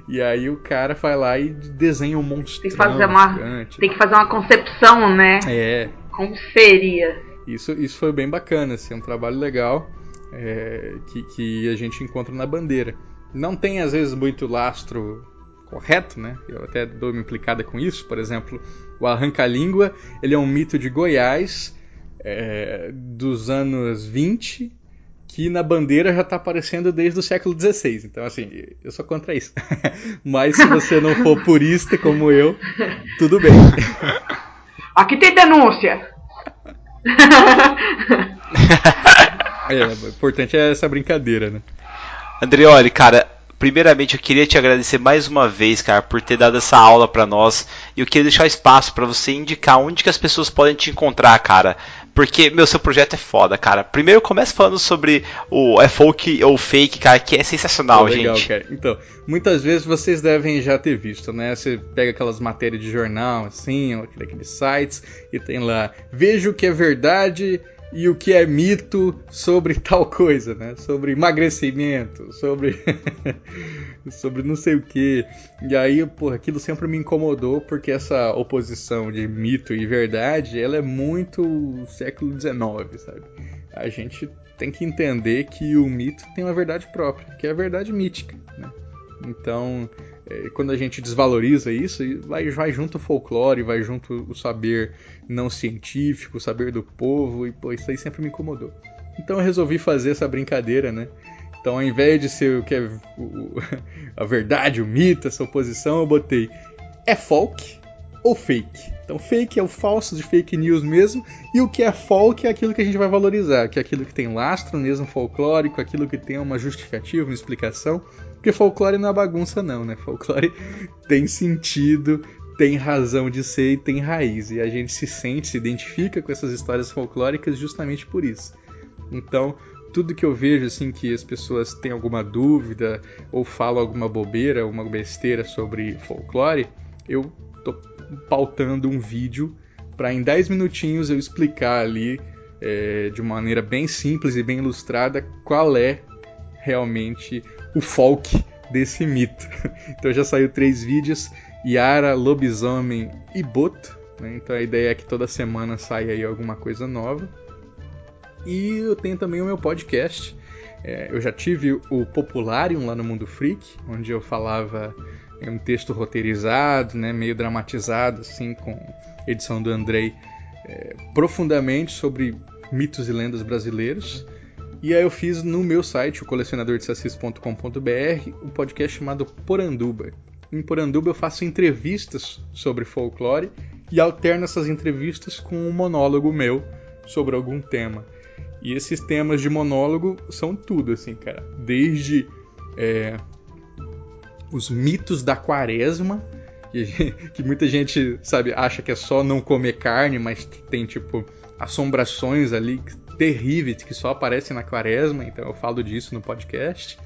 E aí o cara vai lá e desenha um monstro. Tem que fazer uma, gigante. tem que fazer uma concepção, né? É. Como seria? Isso, isso foi bem bacana, assim, um trabalho legal é, que, que a gente encontra na bandeira. Não tem às vezes muito lastro correto, né? Eu até dou uma implicada com isso. Por exemplo, o arranca-língua, ele é um mito de Goiás é, dos anos 20 que na bandeira já está aparecendo desde o século XVI. Então, assim, eu sou contra isso. Mas se você não for purista como eu, tudo bem. Aqui tem denúncia. É, o importante é essa brincadeira, né? Andreoli, cara, Primeiramente, eu queria te agradecer mais uma vez, cara, por ter dado essa aula para nós. E eu queria deixar espaço para você indicar onde que as pessoas podem te encontrar, cara. Porque, meu, seu projeto é foda, cara. Primeiro começa falando sobre o é folk ou fake, cara, que é sensacional, legal, gente. Cara. Então, muitas vezes vocês devem já ter visto, né? Você pega aquelas matérias de jornal, assim, ou daqueles sites, e tem lá, veja o que é verdade e o que é mito sobre tal coisa, né? Sobre emagrecimento, sobre sobre não sei o que. E aí, porra, aquilo sempre me incomodou porque essa oposição de mito e verdade, ela é muito século XIX, sabe? A gente tem que entender que o mito tem uma verdade própria, que é a verdade mítica, né? Então, é, quando a gente desvaloriza isso, vai, vai junto o folclore, vai junto o saber não científico, o saber do povo, e pô, isso aí sempre me incomodou. Então eu resolvi fazer essa brincadeira, né? Então ao invés de ser o que é o, a verdade, o mito, essa oposição, eu botei é folk ou fake. Então fake é o falso de fake news mesmo, e o que é folk é aquilo que a gente vai valorizar, que é aquilo que tem lastro mesmo folclórico, aquilo que tem uma justificativa, uma explicação. Porque folclore não é bagunça, não, né? Folclore tem sentido, tem razão de ser e tem raiz. E a gente se sente, se identifica com essas histórias folclóricas justamente por isso. Então, tudo que eu vejo assim que as pessoas têm alguma dúvida ou falam alguma bobeira, uma besteira sobre folclore, eu tô pautando um vídeo para em 10 minutinhos eu explicar ali é, de uma maneira bem simples e bem ilustrada qual é realmente o folk desse mito. Então já saiu três vídeos: Yara, Lobisomem e Boto. Né? Então a ideia é que toda semana saia aí alguma coisa nova. E eu tenho também o meu podcast. É, eu já tive o Popularium lá no Mundo Freak, onde eu falava em um texto roteirizado, né, meio dramatizado, assim, com edição do Andrei, é, profundamente sobre mitos e lendas brasileiros. E aí eu fiz no meu site, o colecionadordesassis.com.br, um podcast chamado Poranduba. Em Poranduba eu faço entrevistas sobre folclore e alterno essas entrevistas com um monólogo meu sobre algum tema. E esses temas de monólogo são tudo, assim, cara. Desde é, os mitos da quaresma, que, que muita gente, sabe, acha que é só não comer carne, mas tem, tipo, assombrações ali terríveis que só aparecem na quaresma, então eu falo disso no podcast,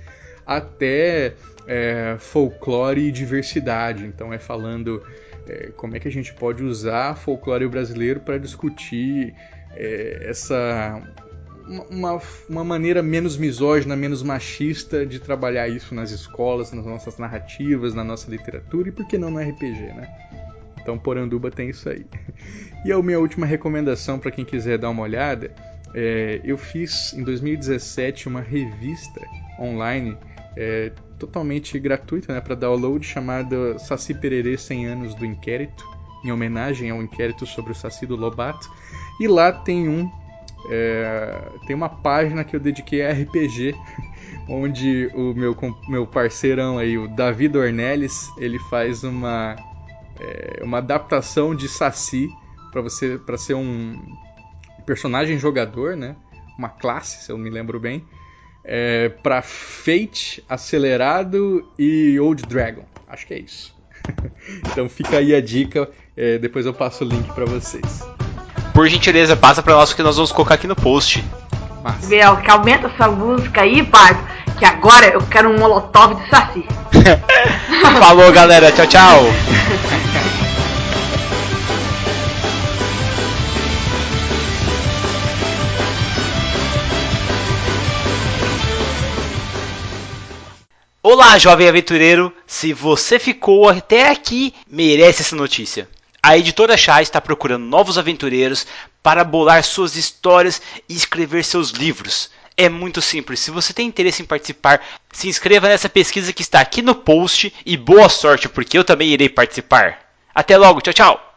até é, folclore e diversidade. Então é falando é, como é que a gente pode usar folclore brasileiro para discutir é, essa uma, uma maneira menos misógina, menos machista de trabalhar isso nas escolas, nas nossas narrativas, na nossa literatura e por que não no RPG, né? Então Poranduba tem isso aí. E a minha última recomendação para quem quiser dar uma olhada é, eu fiz em 2017 uma revista online é, totalmente gratuita né, para download chamada Saci Pererê 100 anos do inquérito, em homenagem ao inquérito sobre o Saci do Lobato. E lá tem um é, tem uma página que eu dediquei a RPG, onde o meu, meu parceirão aí, o David Ornelis, ele faz uma, é, uma adaptação de Saci para você para ser um personagem jogador, né? Uma classe, se eu me lembro bem. É, para Fate, Acelerado e Old Dragon. Acho que é isso. então fica aí a dica. É, depois eu passo o link para vocês. Por gentileza, passa para nós que nós vamos colocar aqui no post. Biel, que aumenta essa música aí, Pardo, que agora eu quero um molotov de saci. Falou, galera. Tchau, tchau. Olá, jovem aventureiro! Se você ficou até aqui, merece essa notícia. A editora Chá está procurando novos aventureiros para bolar suas histórias e escrever seus livros. É muito simples. Se você tem interesse em participar, se inscreva nessa pesquisa que está aqui no post e boa sorte, porque eu também irei participar. Até logo, tchau, tchau!